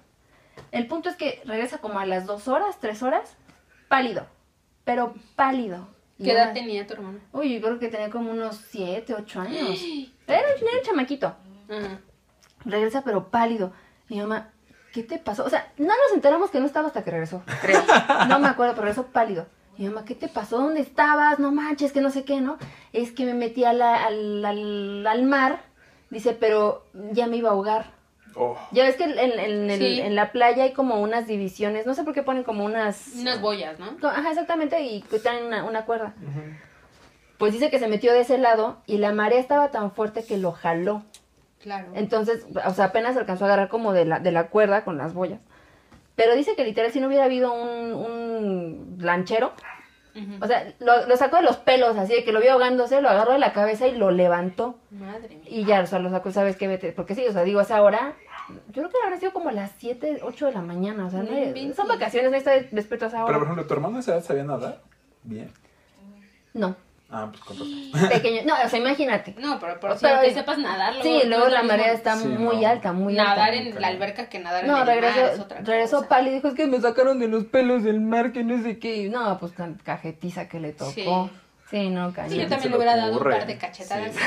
El punto es que regresa como a las dos horas, tres horas, pálido. Pero pálido. ¿Qué edad tenía tu hermano? Uy, yo creo que tenía como unos siete, ocho años. [GASPS] Era, era un chamaquito regresa pero pálido. Mi mamá, ¿qué te pasó? O sea, no nos enteramos que no estaba hasta que regresó, [LAUGHS] creo. No me acuerdo, pero regresó pálido. Mi mamá, ¿qué te pasó? ¿Dónde estabas? No manches, que no sé qué, ¿no? Es que me metí a la- al, al- al mar, dice, pero ya me iba a ahogar. Oh, Ya ves que en, en- en el- Sí. en la playa hay como unas divisiones, no sé por qué ponen como unas... Unas boyas, ¿no? Ajá, exactamente, y que traen una, una cuerda. Pues dice que se metió de ese lado y la marea estaba tan fuerte que lo jaló. Claro. Entonces, o sea, apenas alcanzó a agarrar como de la, de la cuerda con las boyas. Pero dice que literal, si no hubiera habido un, un lanchero, o sea, lo, lo sacó de los pelos, así de que lo vio ahogándose, lo agarró de la cabeza y lo levantó. Madre mía. Y ya, o sea, lo sacó, ¿sabes qué? Vete. Porque sí, o sea, digo, a esa hora, yo creo que habrá sido como las 7, 8 de la mañana, o sea, No no hay- son vacaciones, no está despierto a esa Pero por hora. ejemplo, ¿tu hermano a esa edad sabía nadar? Bien. No, Ah, pues con razón. [GASPS] Pequeño. No, o sea, imagínate. No, pero, sí, Pero- aunque sepas nadar. Sí, luego- luego no es la marea está Sí, muy no. alta, muy Nadar alta. en la alberca que nadar en No, el mar es regresó, otra regresó cosa. Pali y dijo, es que me sacaron de los pelos del mar, que no sé qué. Y No, pues tan cajetiza que le tocó. Sí. Sí, no, cañón. Sí, yo también le hubiera dado un par de cachetadas. Sí,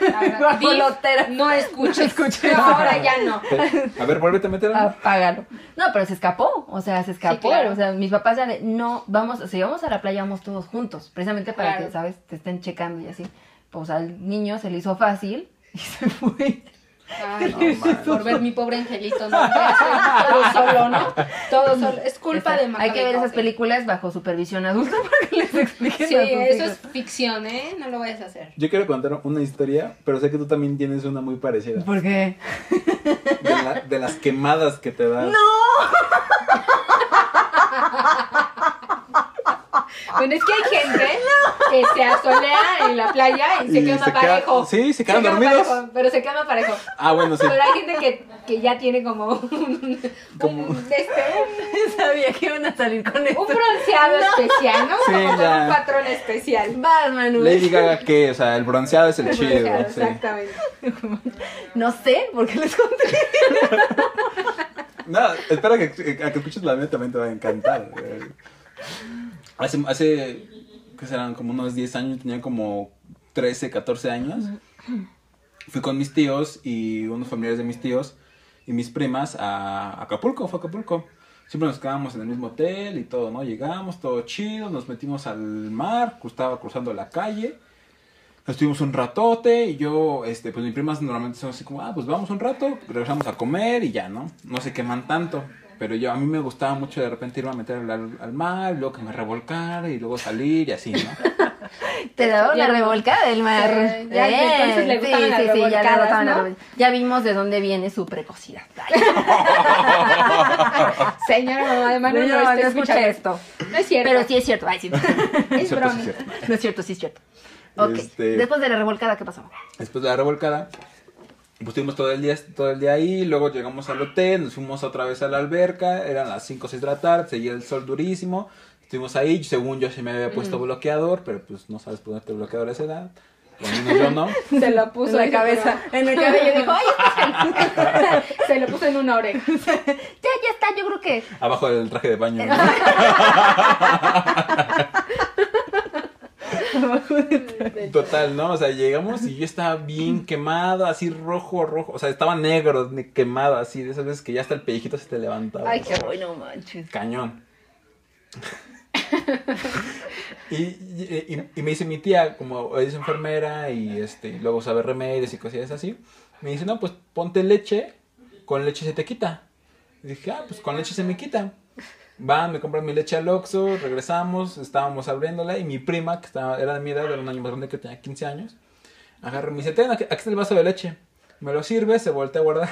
no, no, verdad, No escuches. [LAUGHS] No escuches. No, ahora ya no. [LAUGHS] A ver, vuélvete a meter. Apágalo. No, pero se escapó, o sea, se escapó. claro. O sea, mis papás ya de, no, vamos, si vamos a la playa, vamos todos juntos, precisamente para Claro. que, ¿sabes? Te estén checando y así. Pues al niño se le hizo fácil y [LAUGHS] se fue. Ay, [LAUGHS] No, por ver mi pobre angelito, no todo solo, ¿no? Todo solo. Es culpa de Hay que ver esas Macaulay películas bajo supervisión adulta [LAUGHS] para que les expliquen Sí, eso es ficción, ¿eh? No lo vayas a hacer. Yo quiero contar una historia, pero sé que tú también tienes una muy parecida. ¿Por qué? De, la- de las quemadas que te das. Bueno, es que hay gente que se asolea en la playa y se Y quema se queda- parejo. sí, se quedan quema dormidos. parejo, pero se quema parejo. Ah, bueno, sí. Pero hay gente que, que ya tiene como un, Como- un, este, [LAUGHS] Sabía que iban a salir con un, esto. un bronceado especial, ¿no? Sí, como con un patrón especial. Vas, Manu. Lady Gaga, ¿qué? O sea, el bronceado es el chido. bronceado, sí. Exactamente. No sé, porque les conté. [LAUGHS] No, espera que, a que escuches la mía también te va a encantar. Hace, hace, ¿qué serán? Como unos 10 años, tenía como 13, 14 años. Fui con mis tíos y unos familiares de mis tíos y mis primas a Acapulco, fue a Acapulco. Siempre nos quedábamos en el mismo hotel y todo, ¿no? Llegamos, todo chido, nos metimos al mar, estaba cruzando la calle. Estuvimos un ratote y yo, este, pues mis primas normalmente son así como, ah, pues vamos un rato, regresamos a comer y ya, ¿no? No se queman tanto. Pero yo, a mí me gustaba mucho de repente irme a meter al, al mar, luego que me revolcara y luego salir y así, ¿no? [LAUGHS] Te daba una revolcada del mar. Sí, ya entonces le gustaban las ya le revolcadas, gustaban las ¿no? revol- Ya vimos de dónde viene su precocidad. [LAUGHS] Señora mamá de Manu, No, no, no, escucha esto. No es cierto. Pero sí es cierto. Ay, sí. [LAUGHS] es broma. sí. No es cierto, sí es cierto. Ok. Este- Después de la revolcada, ¿qué pasó? Después de la revolcada, estuvimos todo el día, todo el día ahí, luego llegamos al hotel, nos fuimos otra vez a la alberca, eran las 5 o 6 de la tarde, seguía el sol durísimo, estuvimos ahí, según yo se me había puesto bloqueador, pero pues no sabes ponerte bloqueador a esa edad, menos yo no. [LAUGHS] Se lo puso en la cabeza. En el cabello dijo, ay, pero- [LAUGHS] Se lo puso en una oreja. [LAUGHS] ya, ya está, yo creo que. Abajo del traje de baño. ¿no? Total, ¿no? O sea, llegamos y yo estaba bien quemado, así rojo, rojo. O sea, estaba negro, ne- quemado, así, de esas veces que ya hasta el pellejito se te levantaba. Ay, qué bueno, manches. Cañón. [LAUGHS] y, y, y- y me dice mi tía, como es enfermera y este, y luego sabe remedios y cosillas así, me dice, no, pues ponte leche, con leche se te quita. Y dije, ah, pues con leche se me quita. Van, me compran mi leche al Oxxo, regresamos, estábamos abriéndola y mi prima, que estaba, era de mi edad, era un año más grande que tenía 15 años, agarra y me dice, ten, aquí, aquí está el vaso de leche. Me lo sirve, se voltea a guardar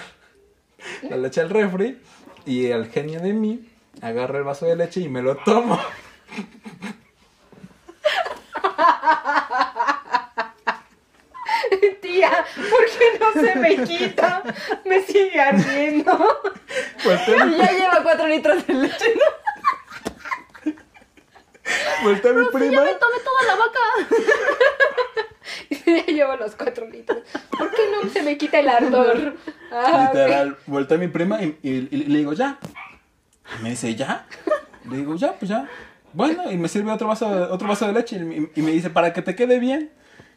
[LAUGHS] la leche al refri y el genio de mí agarra el vaso de leche y me lo tomo. Tía, ¿por qué no se me quita? Me sigue ardiendo. Y ya lleva cuatro litros de leche. ¿no? voltea mi Ya prima. me tomé toda la vaca. [LAUGHS] Ya llevo los cuatro litros. ¿Por qué no se me quita el ardor? Ah, Literal, voltea mi prima y, y- y le digo, ya. Me dice, ¿ya? Le digo, ya, pues ya. Bueno, y me sirve otro vaso, otro vaso de leche y, y me dice, para que te quede bien.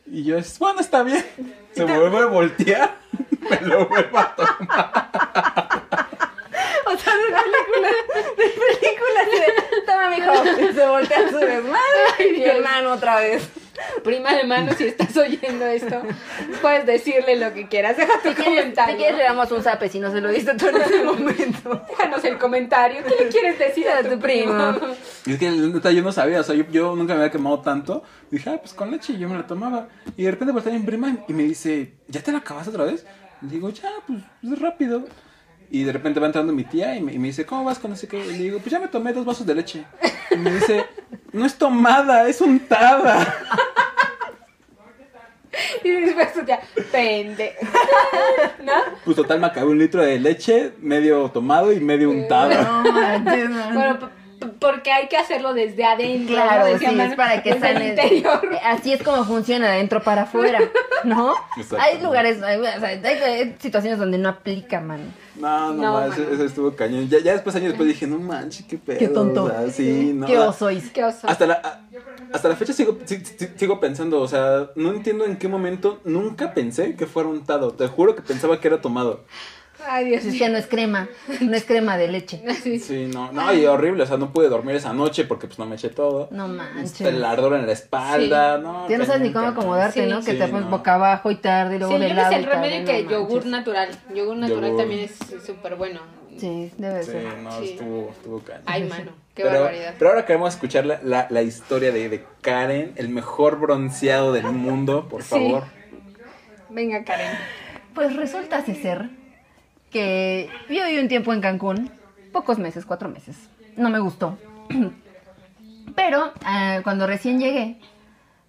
Y yo, es, bueno, está bien. [LAUGHS] Se vuelve a voltear, [LAUGHS] me lo vuelvo a tomar. O sea, de película, de película así de, toma mijo, [LAUGHS] se voltea a su desmadre y Dios. hermano otra vez. Prima de mano, si estás oyendo esto, puedes decirle lo que quieras. Deja tu Si quieres, comentario. si quieres le damos un zape si no se lo diste tú en ese [LAUGHS] momento. Déjanos el comentario. ¿Qué le quieres decir a A tu tu primo? es que yo no sabía, o sea, yo, yo nunca me había quemado tanto. Dije, ah, pues con leche y yo me la tomaba. Y de repente voltea mi prima y me dice, ¿ya te la acabaste otra vez? Y digo, ya, pues es rápido. Y de repente va entrando mi tía y me, y me dice, ¿cómo vas con ese qué? Y le digo, pues ya me tomé dos vasos de leche. Y me dice, no es tomada, es untada. [LAUGHS] Y después tu tía, pende. [LAUGHS] ¿No? Pues total me acabé un litro de leche, medio tomado y medio untado. No manches, no. Bueno, porque hay que hacerlo desde adentro. Claro, ¿no? sí, Decía Manu, es para que desde el interior. [LAUGHS] Así es como funciona de adentro para afuera, ¿no? Hay lugares, hay, o sea, hay- hay situaciones donde no aplica, man. No, no, No, más, mano. eso estuvo cañón. Ya, ya después, años después dije, no manches, qué pedo. Qué tonto. O sea, sí, no. Qué la- oso es. Qué oso. Hasta la, a- hasta la fecha sigo, si- si- sigo pensando, o sea, no entiendo en qué momento nunca pensé que fuera untado. Te juro que pensaba que era tomado. Ay, Dios Es que no es crema, no es crema de leche. [LAUGHS] Sí. Sí, no, no, y horrible, o sea, no pude dormir esa noche porque pues no me eché todo. No manches. El ardor en la espalda, no. Ya no sabes ni cómo acomodarte, Sí. ¿no? Que Sí, te pones no. boca abajo y tarde y luego Sí, de yo lado el remedio tarde, que no yogur natural. Yogur natural Yogur. también es súper bueno. Sí, debe Sí, ser. no, Sí. estuvo, estuvo cañón. Ay, mano, qué pero, barbaridad. pero ahora queremos escuchar la, la, la historia de, de Karen, el mejor bronceado del mundo, por Sí. favor. Venga, Karen. Pues resulta ser que yo viví un tiempo en Cancún, pocos meses, cuatro meses. No me gustó. [CLEARS THROAT] Pero ah, cuando recién llegué,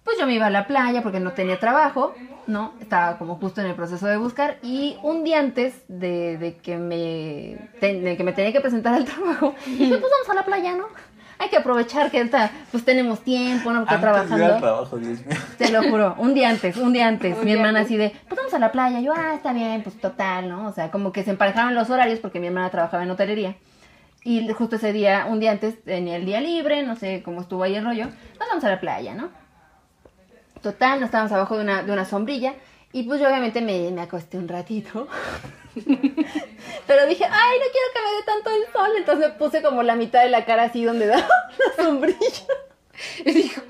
pues yo me iba a la playa porque no tenía trabajo, ¿no? Estaba como justo en el proceso de buscar y un día antes de, de que, me, de que me tenía que presentar al [LAUGHS] trabajo, dije, pues vamos a la playa, ¿no? Hay que aprovechar que ahorita pues tenemos tiempo, ¿no? Porque Antes de trabajando. trabajo, Dios mío. Te lo juro, un día antes, un día antes, Un mi día hermana antes. así de, pues vamos a la playa, yo, ah, está bien, pues total, ¿no? O sea, como que se emparejaron los horarios porque mi hermana trabajaba en hotelería. Y justo ese día, un día antes, tenía el día libre, no sé cómo estuvo ahí el rollo, nos vamos a la playa, ¿no? Total, nos estábamos abajo de una, de una sombrilla y pues yo obviamente me, me acosté un ratito. [LAUGHS] Pero dije, ay, no quiero que me dé tanto el sol, entonces puse como la mitad de la cara así donde [LAUGHS] da la sombrilla. Y dijo,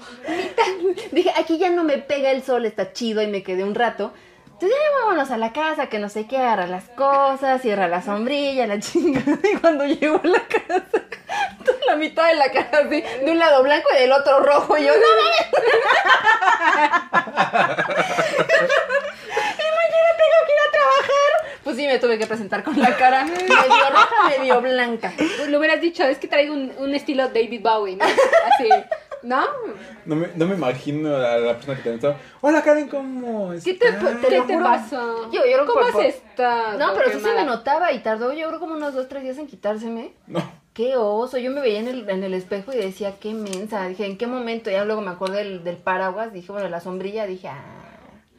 Dije, aquí ya no me pega el sol, está chido y me quedé un rato. Entonces ya vámonos a la casa, que no sé qué, agarra las cosas, cierra la sombrilla, la chingada. [LAUGHS] Y cuando llego a la casa, [LAUGHS] la mitad de la cara así, de un lado blanco y del otro rojo. Y yo, no mames. y mañana tengo que ir a trabajar. Pues sí, me tuve que presentar con la cara medio roja, medio blanca. lo hubieras dicho, es que traigo un, un estilo David Bowie, ¿no? Así, ¿no? No me, no me imagino a la persona que te estaba. Hola Karen, ¿cómo ¿Qué te- estás?" te ¿Qué te pasó? Yo- ¿Cómo por- has estado? No, pero sí se me notaba y tardó yo creo como unos dos, tres días en quitárseme. No. Qué oso, yo me veía en el, en el espejo y decía, qué mensa. Dije, ¿en qué momento? Ya luego me acordé del, del paraguas, dije, bueno, la sombrilla, dije, ah.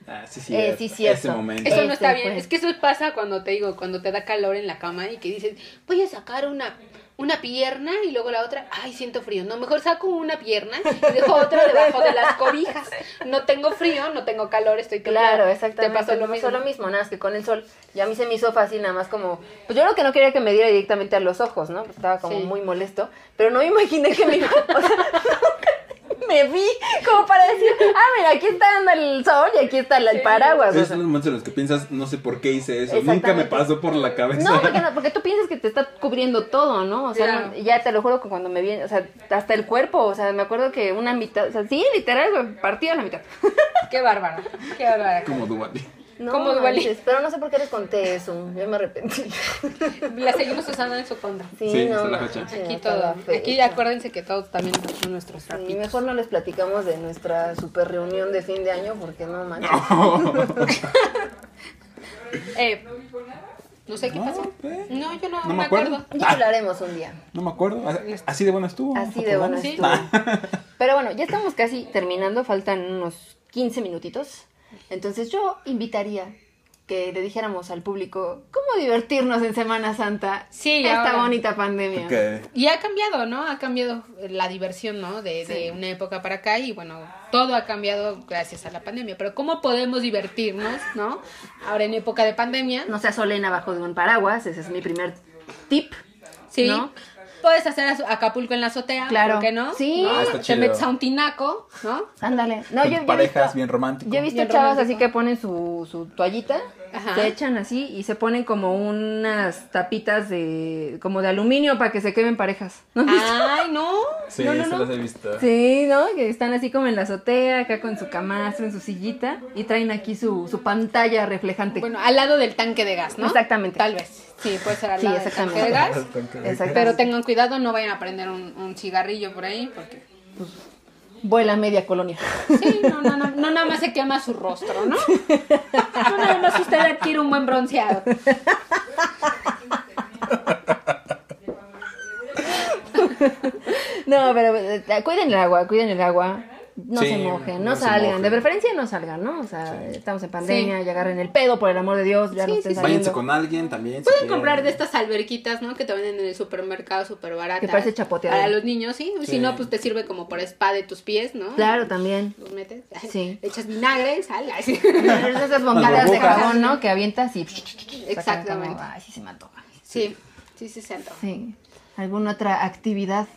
Ah, sí, sí. Eh, sí, cierto. Ese momento. Eso no está bien. fue. Es que eso pasa cuando te digo, cuando te da calor en la cama y que dices, voy a sacar una, una pierna y luego la otra, ay, siento frío. No, mejor saco una pierna y dejo otra debajo de las cobijas. No tengo frío, no tengo calor, estoy templada. Claro, exactamente. Te pasó lo me mismo. pasó lo mismo, nada más que con el sol. Y a mí se me hizo fácil, nada más como. Pues yo creo que no quería que me diera directamente a los ojos, ¿no? Estaba como Sí. muy molesto. Pero no me imaginé que me. [LAUGHS] O sea, me vi como para decir, ah, mira, aquí está dando el sol y aquí está el Sí. paraguas. o Esos sea. son los momentos en los que piensas, no sé por qué hice eso. Nunca me pasó por la cabeza. No, porque, no, porque tú piensas que te está cubriendo todo, ¿no? O sea, Claro. no- ya te lo juro que cuando me viene, o sea, hasta el cuerpo, o sea, me acuerdo que una mitad, o sea, sí, literal, partida la mitad. Qué bárbara, qué bárbara. Como Duvali. No, ¿Cómo duele? manches, pero no sé por qué les conté eso, ya me arrepentí. [LAUGHS] La seguimos usando en su contra. Sí, Sí, no, hasta la manches, fecha. Aquí hasta todo. la fecha. Aquí acuérdense que todos también son nuestros Sí, trapitos. mejor no les platicamos de nuestra super reunión de fin de año porque no manches. [LAUGHS] Eh, no sé qué No, pasó. ¿eh? No, yo no, No me acuerdo. acuerdo. Ya hablaremos un día. No me acuerdo. Así de bueno estuvo. Así ¿nos de bueno acordamos? estuvo. [LAUGHS] Pero bueno, ya estamos casi terminando, faltan unos 15 minutitos. Entonces yo invitaría que le dijéramos al público cómo divertirnos en Semana Santa. Sí, esta ahora. bonita pandemia. Ok. Y ha cambiado, ¿no? Ha cambiado la diversión, ¿no? De, de Sí. una época para acá y bueno, todo ha cambiado gracias a la pandemia. Pero ¿cómo podemos divertirnos, ¿no? Ahora en época de pandemia. No se asolen abajo de un paraguas, ese es mi primer tip. Sí. ¿no? Puedes hacer Acapulco en la azotea, Claro. ¿por qué no? Sí. ¿No? Ah, está Te metes a un tinaco, ¿no? Ándale. No, yo, parejas visto- bien romántico. Yo he visto Bien chavas romántico. así que ponen su, su toallita, Ajá. se echan así y se ponen como unas tapitas de como de aluminio para que se quemen parejas. Ay, no. Sí, No, no, los he visto. Sí, ¿no? Que están así como en la azotea, acá con su camastro, en su sillita y traen aquí su, su pantalla reflejante. Bueno, al lado del tanque de gas, ¿no? Exactamente. Tal vez. Sí, puede ser al Sí, lado del tanque de gas. Exactamente. Pero tengan cuidado, no vayan a prender un, un cigarrillo por ahí, porque Vuela media colonia. sí, no, no, no, no nada más se quema su rostro, ¿no? No nada más usted adquiere un buen bronceado. No, pero eh, cuiden el agua, cuiden el agua. No Sí, se mojen, no, salgan. mojen. De preferencia no salgan, ¿no? O sea, Sí. estamos en pandemia, ya agarren el pedo, por el amor de Dios, ya Sí, no sí, estén sí. Váyanse con alguien también. si Pueden comprar de estas alberquitas, ¿no? Que te venden en el supermercado súper baratas. Que parece chapoteadero. Para los niños, ¿sí? Sí. Si no, pues te sirve como por spa de tus pies, ¿no? Claro, también. Los metes. [LAUGHS] Sí. Le echas vinagre, sal. así. [LAUGHS] Esas bombadas de jabón, ¿no? Que avientas y... Exactamente. Ay, sí se me antoja. Sí, sí, sí, se antoja. Sí. ¿Alguna otra actividad?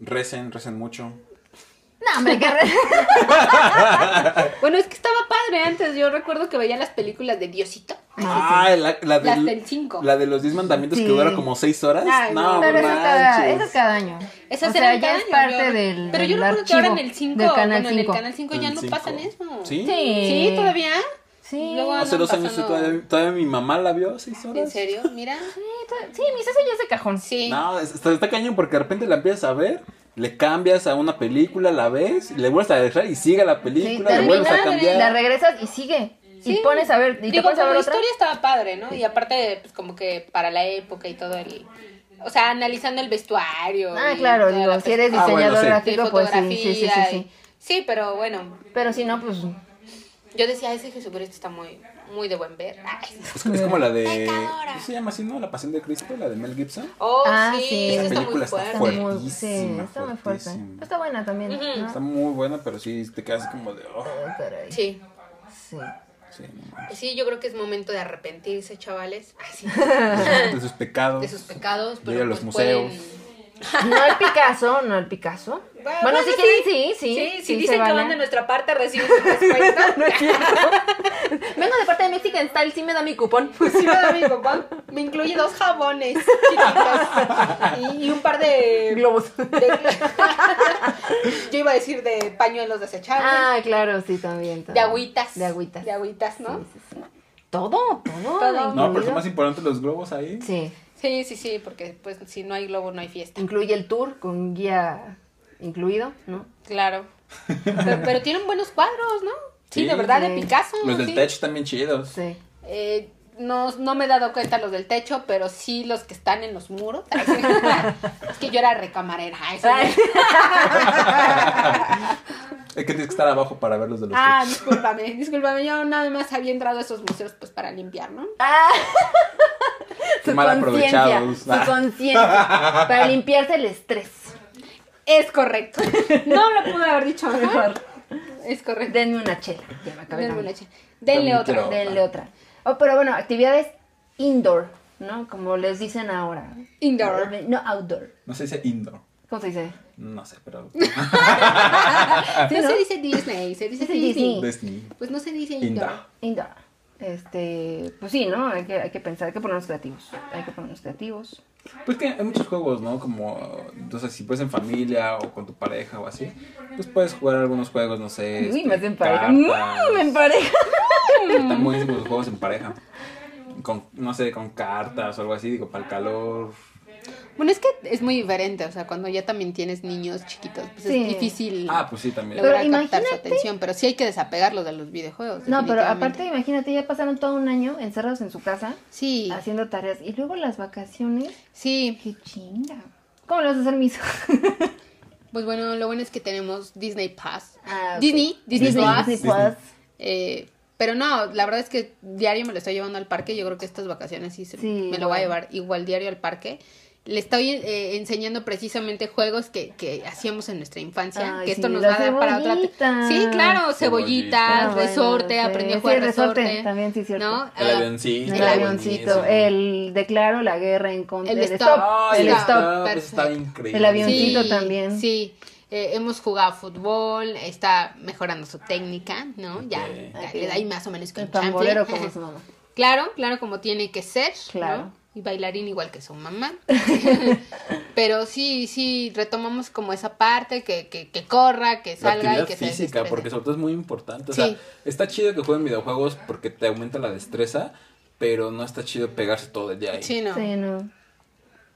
Recen, recen mucho. No, hombre, qué re... [LAUGHS] Bueno, es que estaba padre antes. Yo recuerdo que veía las películas de Diosito. Ah, la, la Las del- del cinco. La de los 10 mandamientos Sí. que dura como 6 horas. Ay, no. Pero eso es, cada, eso es cada año. Esas o sea, ya es parte yo- del, Pero yo recuerdo que ahora en el 5, del Canal bueno, en el 5. Canal 5 ya no cinco. pasan eso. ¿Sí? Sí, todavía. Sí. Luego Hace dos años sí, todavía, todavía mi mamá la vio 6 horas. ¿En serio? Mira. Sí, sí, mis eso ya es de cajón. Sí. No, es- está, está cañón porque de repente la empiezas a ver, le cambias a una película, la ves, le vuelves a dejar y sigue la Sí, película, le vuelves a cambiar. la regresas y sigue. Sí. Y pones a ver, y te Digo, pones a ver otra. historia estaba padre, ¿no? Y aparte, pues como que para la época y todo el... O sea, analizando el vestuario. Ah, claro, digo, la si eres Ah, bueno, diseñador sí. de gráfico, pues sí, sí, sí, sí, fotografía sí. y- Sí, pero bueno, Pero si no, pues yo decía, ese Jesucristo está muy, muy de buen ver. Es, es como la de. ¿Cómo se llama así, no? La Pasión de Cristo, la de Mel Gibson. Oh, Ah, sí, sí. esa Esa está muy película está está fuerte. muy, sí, Fuertísima, está muy fuerte. está buena también. Ujú. ¿no? Está muy buena, pero sí te quedas como de. oh, caray. Sí. Sí. sí, no sí, yo creo que es momento de arrepentirse, chavales. Ay, sí. De sus pecados. De sus pecados. De Pero ir a los pues museos. pueden- No el Picasso, no el Picasso. Bueno, si quieren, sí, sí. Sí, si sí, dicen se que van de nuestra parte, reciben su descuento. [LAUGHS] [LAUGHS] Vengo de parte de Mexican Style, sí me da mi cupón. Pues sí me da mi papá. Me incluye dos jabones chiquitos y, y un par de Globos. de- [LAUGHS] Yo iba a decir de pañuelos desechables, Ah, claro, sí, también. de agüitas. De agüitas. De agüitas, ¿no? Sí, sí, sí. Todo, todo. Todo. No, pero es más importante los globos ahí. Sí, Sí, sí, sí, porque pues si no hay globo no hay fiesta. incluye el tour con guía incluido, ¿no? Claro. [LAUGHS] Pero, pero tienen buenos cuadros, ¿no? Sí, Sí. de verdad, de. Picasso. Los del sí. tech también chidos. Sí. Eh, no, no me he dado cuenta los del techo, pero sí los que están en los muros. [LAUGHS] es que yo era recamarera. [LAUGHS] Es que tienes que estar abajo para ver los de los Ah, discúlpame, discúlpame. Yo nada más había entrado a esos museos pues para limpiar, ¿no? Ah. [LAUGHS] Su mal aprovechados. su conciencia, para limpiarse el estrés. Es correcto. No lo pude haber dicho mejor. Es correcto. Denme una chela. Ya me acabé Denle la- una che- Denle otra. quiero- Denle otra. Oh, pero bueno, actividades indoor, ¿no? Como les dicen ahora. Indoor. No outdoor. No se dice indoor. ¿Cómo se dice? No sé, pero. No, [LAUGHS] Sí, ¿no? se dice Disney, se dice Dice Disney. Disney. Disney. Pues no se dice indoor. Indoor. Indoor. Este, pues sí, ¿no? Hay que, hay que pensar, hay que ponernos creativos. Hay que ponernos creativos. Pues que hay muchos juegos, ¿no? Como, entonces, si puedes en familia o con tu pareja o así, pues puedes jugar algunos juegos, no sé. Uy, este, más en pareja. Mm, en pareja. Están buenísimos los juegos en pareja. Con, no sé, con cartas o algo así, digo, para el calor. Bueno, es que es muy diferente, o sea, cuando ya también tienes niños chiquitos, pues Sí. es difícil Ah, pues sí, también. Pero lograr captar su atención, pero sí hay que desapegarlos de los videojuegos. No, pero aparte, imagínate, ya pasaron todo un año encerrados en su casa, Sí, haciendo tareas. Y luego las vacaciones, sí. qué chinga. ¿Cómo lo vas a hacer, mis [LAUGHS] Pues bueno, lo bueno es que tenemos Disney Pass. Ah. Disney, Disney, Disney, Plus. Disney Plus. Eh, pero no, la verdad es que diario me lo estoy llevando al parque. Yo creo que estas vacaciones sí, se- Sí, me lo voy a llevar igual diario al parque. Le estoy eh, enseñando precisamente juegos que, que hacíamos en nuestra infancia. Ay, que esto sí, nos va a dar para otra. Sí, claro, Cebollitas. cebollitas, Ah, bueno, resorte, sí. aprendí a Sí, jugar resorte, resorte. también, sí, cierto. ¿no? El Ah, avioncito. El avioncito, el declaro la guerra en contra El el stop. stop, Ay, el Stop. stop. está, increíble. El avioncito también. Sí, eh, hemos jugado fútbol, está mejorando su técnica, ¿no? Ya, ya Ok. le da ahí más o menos que El pambolero como su mamá. Claro, claro, como tiene que ser, Claro. ¿no? Y bailarín igual que su mamá. [LAUGHS] Pero sí, sí, retomamos como esa parte, que, que, que corra, que La salga y que se física, desestrese. porque sobre todo es muy importante. O Sí. sea, está chido que jueguen videojuegos porque te aumenta la destreza, pero no está chido pegarse todo el día ahí. Sí, no. Sí, no.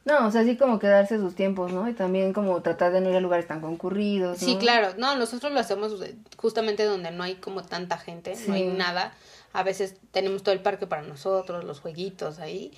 No, o sea, así como quedarse sus tiempos, ¿no? Y también como tratar de no ir a lugares tan concurridos, ¿no? Sí, claro. No, nosotros lo hacemos eh, justamente donde no hay como tanta gente, no hay Sí. nada. A veces tenemos todo el parque para nosotros, los jueguitos ahí.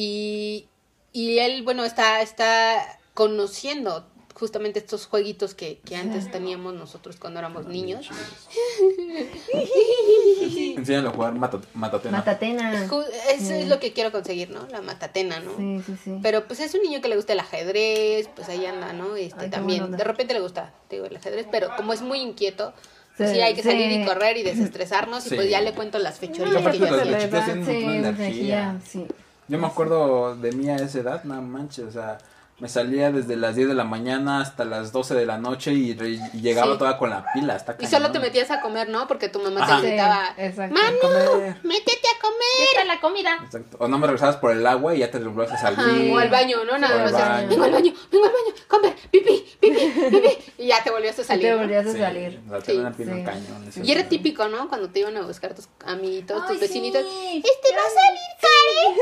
Y, y él, bueno, está, está conociendo justamente estos jueguitos que, que antes teníamos nosotros cuando éramos niños. [LAUGHS] Enséñalo a jugar mata- matatena. Matatena. Eso es lo que quiero conseguir, ¿no? La matatena, ¿no? Sí, sí, sí. Pero pues es un niño que le gusta el ajedrez, pues ahí anda, ¿no? Este Ay, también, de repente le gusta, digo, el ajedrez, pero como es muy inquieto, Sí, sí, hay que sí. salir y correr y [LAUGHS] desestresarnos y pues ya le cuento las fechorías que yo hacía. energía. sí. Yo me acuerdo de mí a esa edad, no manches, o sea, me salía desde las 10 de la mañana hasta las 12 de la noche y, re- y llegaba Sí. toda con la pila. Hasta Y solo te metías a comer, ¿no? Porque tu mamá Ajá. te gritaba, Sí, exacto. Manu, comer. métete a comer. está la comida. Exacto. O no me regresabas por el agua y ya te volvías a Ajá, salir. o al baño, ¿no? Nada más baño. vengo al baño, vengo al baño, comer, pipí, pipí, pipí. [LAUGHS] Y ya te volvías a salir. te ¿no? volvías a salir. La Sí, sí. cañón. Y era típico, ¿no? Cuando te iban a buscar tus amiguitos, tus Ay, vecinitos. sí. Este va a salir,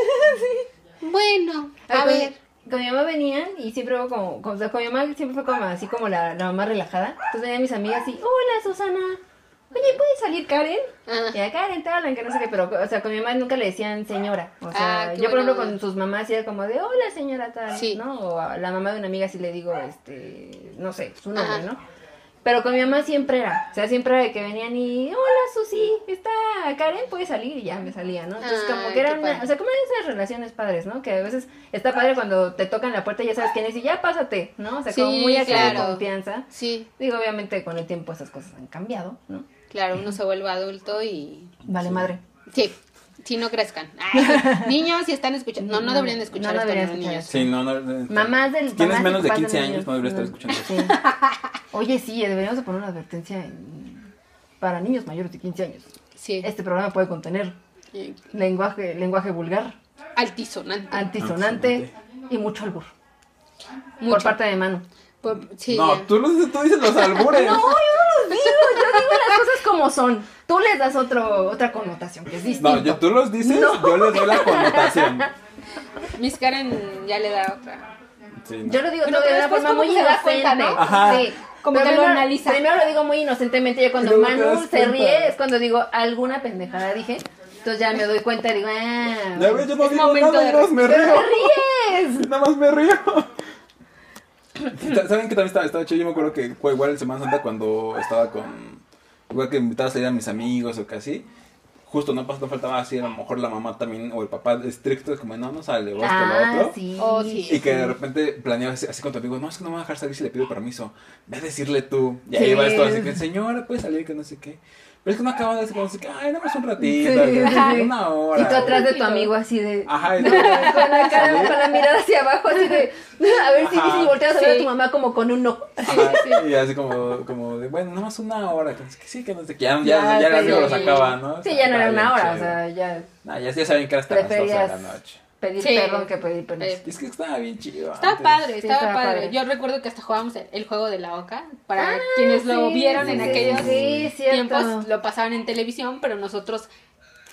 Karen. [LAUGHS] Bueno, a ver. Con, mi mamá venían y siempre hubo como, como- o sea, con mi mamá siempre fue como así como la, la mamá relajada. Entonces venían mis amigas y, hola Susana, oye, ¿puede salir Karen? Ah. Y a Karen te hablan, que no sé qué, pero, o sea, con mi mamá nunca le decían señora. O sea, Ah, yo por ejemplo con sus mamás era como de, hola señora tal, Sí. ¿no? O a la mamá de una amiga sí le digo, este, no sé, su nombre, Ajá. ¿no? Pero con mi mamá siempre era, o sea, siempre era de que venían y, hola Susi, está Karen, puede salir y ya me salía, ¿no? Entonces como que eran, una- o sea, como eran esas relaciones padres, ¿no? Que a veces está padre cuando te tocan la puerta y ya sabes quién es y ya pásate, ¿no? O sea, como Sí, muy acá de claro. confianza. Sí, Digo, obviamente con el tiempo esas cosas han cambiado, ¿no? claro, uno se vuelve adulto y... Vale madre. Sí, si no crezcan. Ay, niños, si están escuchando... No, no deberían de escuchar No esto, deberían escuchar niños. Sí, no, no. no, Mamás del Tienes mamás menos de papás 15 los años, no deberías estar escuchando. Sí. Oye, sí, deberíamos de poner una advertencia en- para niños mayores de 15 años. Sí, Este programa puede contener lenguaje, lenguaje vulgar, altisonante. antisonante y mucho albur. Por Mucho. parte de Manu. Por- sí, No, ya. tú, los- tú dices los [LAUGHS] albures. No, yo no los digo, yo digo las cosas como son. Tú les das otro, otra connotación que es distinto. No, yo, tú los dices, yo les doy la connotación. [LAUGHS] Miss Karen ya le da otra. Sí, no. Yo lo digo Bueno, todo de una después forma muy que se da inocente. cuenta, ¿no? Ajá. Sí. Como Pero que lo primero- analiza. Primero lo digo muy inocentemente, ya cuando Manu se cuenta. ríe es cuando digo alguna pendejada dije. Entonces ya me doy cuenta y digo, ah. Ya ves, yo no digo momento nada, de nada más me río. te ríes. Nada más me río. ¿Saben que también estaba, estaba chido? Yo me acuerdo que fue igual en Semana Santa cuando estaba con. Igual que invitaba a salir a mis amigos o casi. Justo no, no faltaba así, a lo mejor la mamá también o el papá estricto, como no, no sale, o esto, Ah, lo otro. sí. Oh, sí. Y que de repente planeabas así, así con tu amigo, no, es que no me va a dejar salir si le pido permiso. Ve a decirle tú. Y ahí Sí. va esto, así que, señora, puede salir, que no sé qué. Pero es que no acaba de decir, como así que, ay, nada más un ratito, Sí, que sí, sí. una hora. Y tú atrás de tu amigo así de... Ajá, y [LAUGHS] con la cara, con la mirada hacia abajo, así de... [LAUGHS] A ver si, si volteas a ver a tu mamá como con un no. Ajá, y así como, como de, bueno, nada más una hora, que que sí, que no sé qué, ya, ya, Ya, ya, el sí. amigo lo sacaba, ¿no? Sí, ya no era una hora, o sea, ya. No, ya, ya saben que era hasta las 12 de la noche. Pedir Sí. perdón que pedir permiso. Eh, es que estaba bien chido. Estaba antes. padre, Sí, estaba, estaba padre. padre. Yo recuerdo que hasta jugábamos el, el juego de la oca. Para quienes lo vieron sí, en sí, aquellos tiempos, lo pasaban en televisión, pero nosotros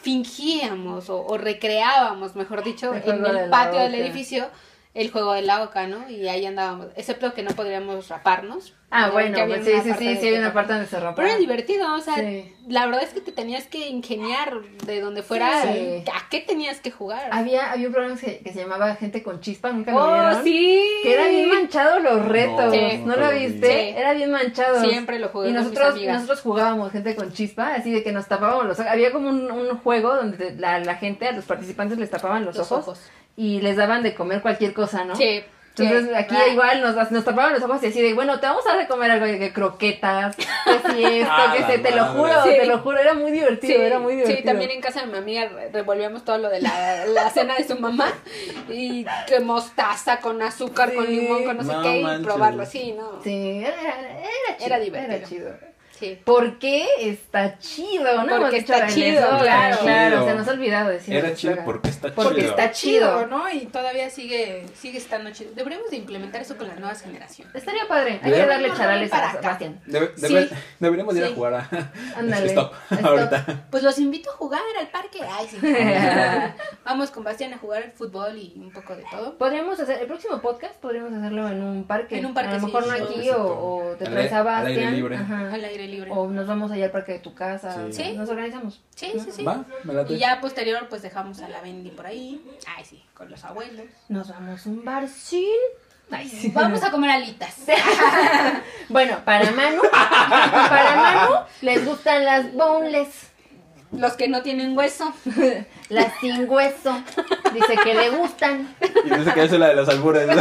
fingíamos o, o recreábamos, mejor dicho, El en el patio del oca. edificio el juego de la oca, ¿no? Y ahí andábamos, excepto que no podríamos raparnos. Ah, ¿no? bueno, pues sí, una sí, parte sí, de sí, hay una parte donde se rompe. Pero era divertido, o sea, Sí. la verdad es que te tenías que ingeniar de donde fuera, Sí. a qué tenías que jugar. Había, había un programa que, que se llamaba Gente con Chispa, nunca lo Oh, vieron. sí. Que era bien manchado los retos, Sí. ¿no lo viste? Sí. Era bien manchado. Siempre lo jugué Y con mis nosotros, nosotros jugábamos gente con chispa, así de que nos tapábamos los ojos. Había como un, un juego donde la, la gente, a los participantes les tapaban los, Los ojos, ojos. Y les daban de comer cualquier cosa, ¿no? Sí. Entonces sí. aquí igual nos, nos tapaban los ojos y así de, bueno, te vamos a dar de comer algo de que croquetas, que si esto, Ah, que se, te lo juro, Sí. te lo juro, era muy divertido, era muy divertido. Sí, también en casa de mi amiga re- revolvíamos todo lo de la, la cena de su mamá y que mostaza con azúcar, con Sí. limón, con no sé No qué y probarlo así, ¿no? Sí, era, era chido. Era divertido. Era chido. Sí. ¿Por qué está chido? No Porque está chido, claro. claro. Chido. Se nos ha olvidado decir Era chido porque está Porque chido. está chido. ¿no? Y todavía sigue sigue estando chido. Deberíamos de implementar eso con las nuevas generaciones. Estaría padre. Hay que Deberíamos darle charales para a. Sebastián. Debe- Sí. deberíamos ir a jugar a Ándale. [LAUGHS] Stop, Stop. ahorita. Pues los invito a jugar al parque. Ay, sí. [LAUGHS] Vamos con Bastián a jugar fútbol y un poco de todo. Podríamos hacer, el próximo podcast podríamos hacerlo en un parque. En un parque, A lo sí, mejor no aquí o, o te Al traes a al aire Bastián. libre. Ajá. Al aire libre. O nos vamos allá al parque de tu casa. Sí. Sí. Nos organizamos. Sí, sí, sí. Va, me late. Y ya posterior pues dejamos a la Bendy por ahí. Ay, sí, con los abuelos. Nos vamos a un barcín. Ay, sí. Vamos a comer alitas. [LAUGHS] Bueno, para Manu, para Manu les gustan las boneless, Los que no tienen hueso. [LAUGHS] las sin hueso. Dice que le gustan. Y dice que es la de los albures. [LAUGHS]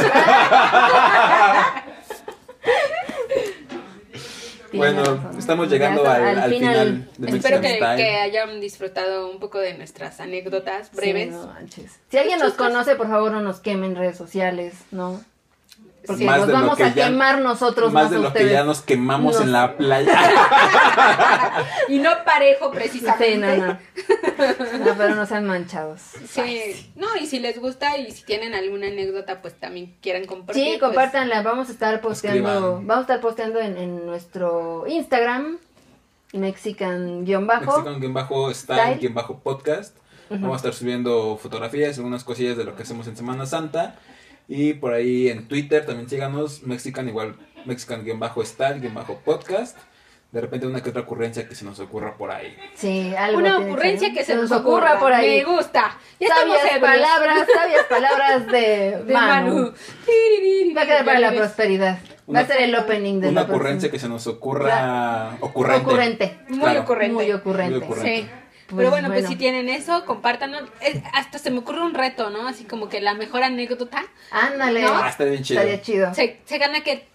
bueno, estamos llegando al, final de Espero que, Style. que hayan disfrutado un poco de nuestras anécdotas breves. Sí, no manches. Si alguien nos conoce, por favor, no nos quemen en redes sociales, ¿no? Porque Más nos de lo vamos que a ya- quemar nosotros Más más de lo que ya nos quemamos Nos- en la playa. [LAUGHS] Y no parejo precisamente. Sí, no, no. No, pero no sean manchados. Sí, no, y si les gusta y si tienen alguna anécdota, pues también quieran compartir. Sí, pues, compártanla. Vamos a estar posteando, Escriban. vamos a estar posteando en, en nuestro Instagram, mexican-bajo. Mexican-style-podcast. Vamos a estar subiendo fotografías, algunas cosillas de lo que hacemos en Semana Santa. Y por ahí en Twitter también síganos, Mexican igual, Mexican-style-podcast. De repente una que otra ocurrencia que se nos ocurra por ahí. Sí, algo Una ocurrencia ser. que se nos ocurra por ahí. Me gusta. Ya estamos sabias palabras, [LAUGHS] sabias palabras de, de Manu. Manu. Va a quedar para la prosperidad. Va Una- a ser el opening de Una la ocurrencia próxima. que se nos ocurra ocurrente. Ocurrente. Muy Claro. ocurrente. Muy ocurrente. Muy ocurrente. Sí. Pues Pero bueno, pues bueno. si tienen eso, compártanos. Es- hasta se me ocurre un reto, ¿no? Así como que la mejor anécdota Ándale. ¿No? Ah, está bien chido. Estaría chido. se, se gana que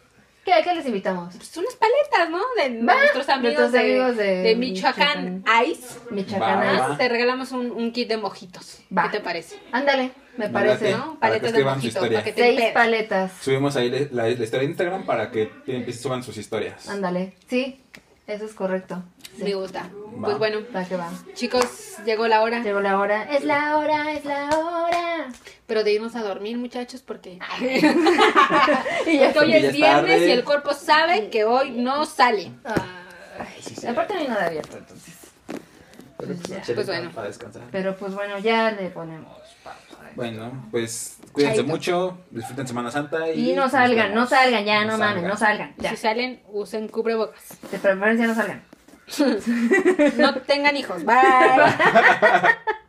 ¿Qué, ¿Qué les invitamos? pues, unas paletas, ¿no? De Va, nuestros amigos, nuestros de, amigos de de Michoacán Ice. Michoacán. Va, va. Te regalamos un, un kit de mojitos. Va. ¿Qué te parece? Ándale, me parece. ¿No? Paletas de escriban su mojito. historia. Para que te Seis paletas. Subimos ahí la, la historia de Instagram para que empiecen- suban sus historias. Ándale. Sí, eso es correcto. Sí. Me gusta. Va. Pues bueno, Va que va. chicos, llegó la hora. Llegó la hora. Es la hora, es la hora. Pero de irnos a dormir, muchachos, porque, [LAUGHS] Y ya porque hoy Ya es es viernes tarde. y el cuerpo sabe que hoy no sale. Ay, aparte no hay nada abierto, entonces. Pero, Pues ya. chévere Pues bueno. Para descansar. Pero pues bueno, ya le ponemos pausa. Bueno, pues cuídense Chaito. mucho, disfruten Semana Santa y, Y no salgan, no salgan, ya, no, No mames, no salgan. Ya. Si salen, usen cubrebocas. De preferencia no salgan. [LAUGHS] No tengan hijos. Bye. [LAUGHS]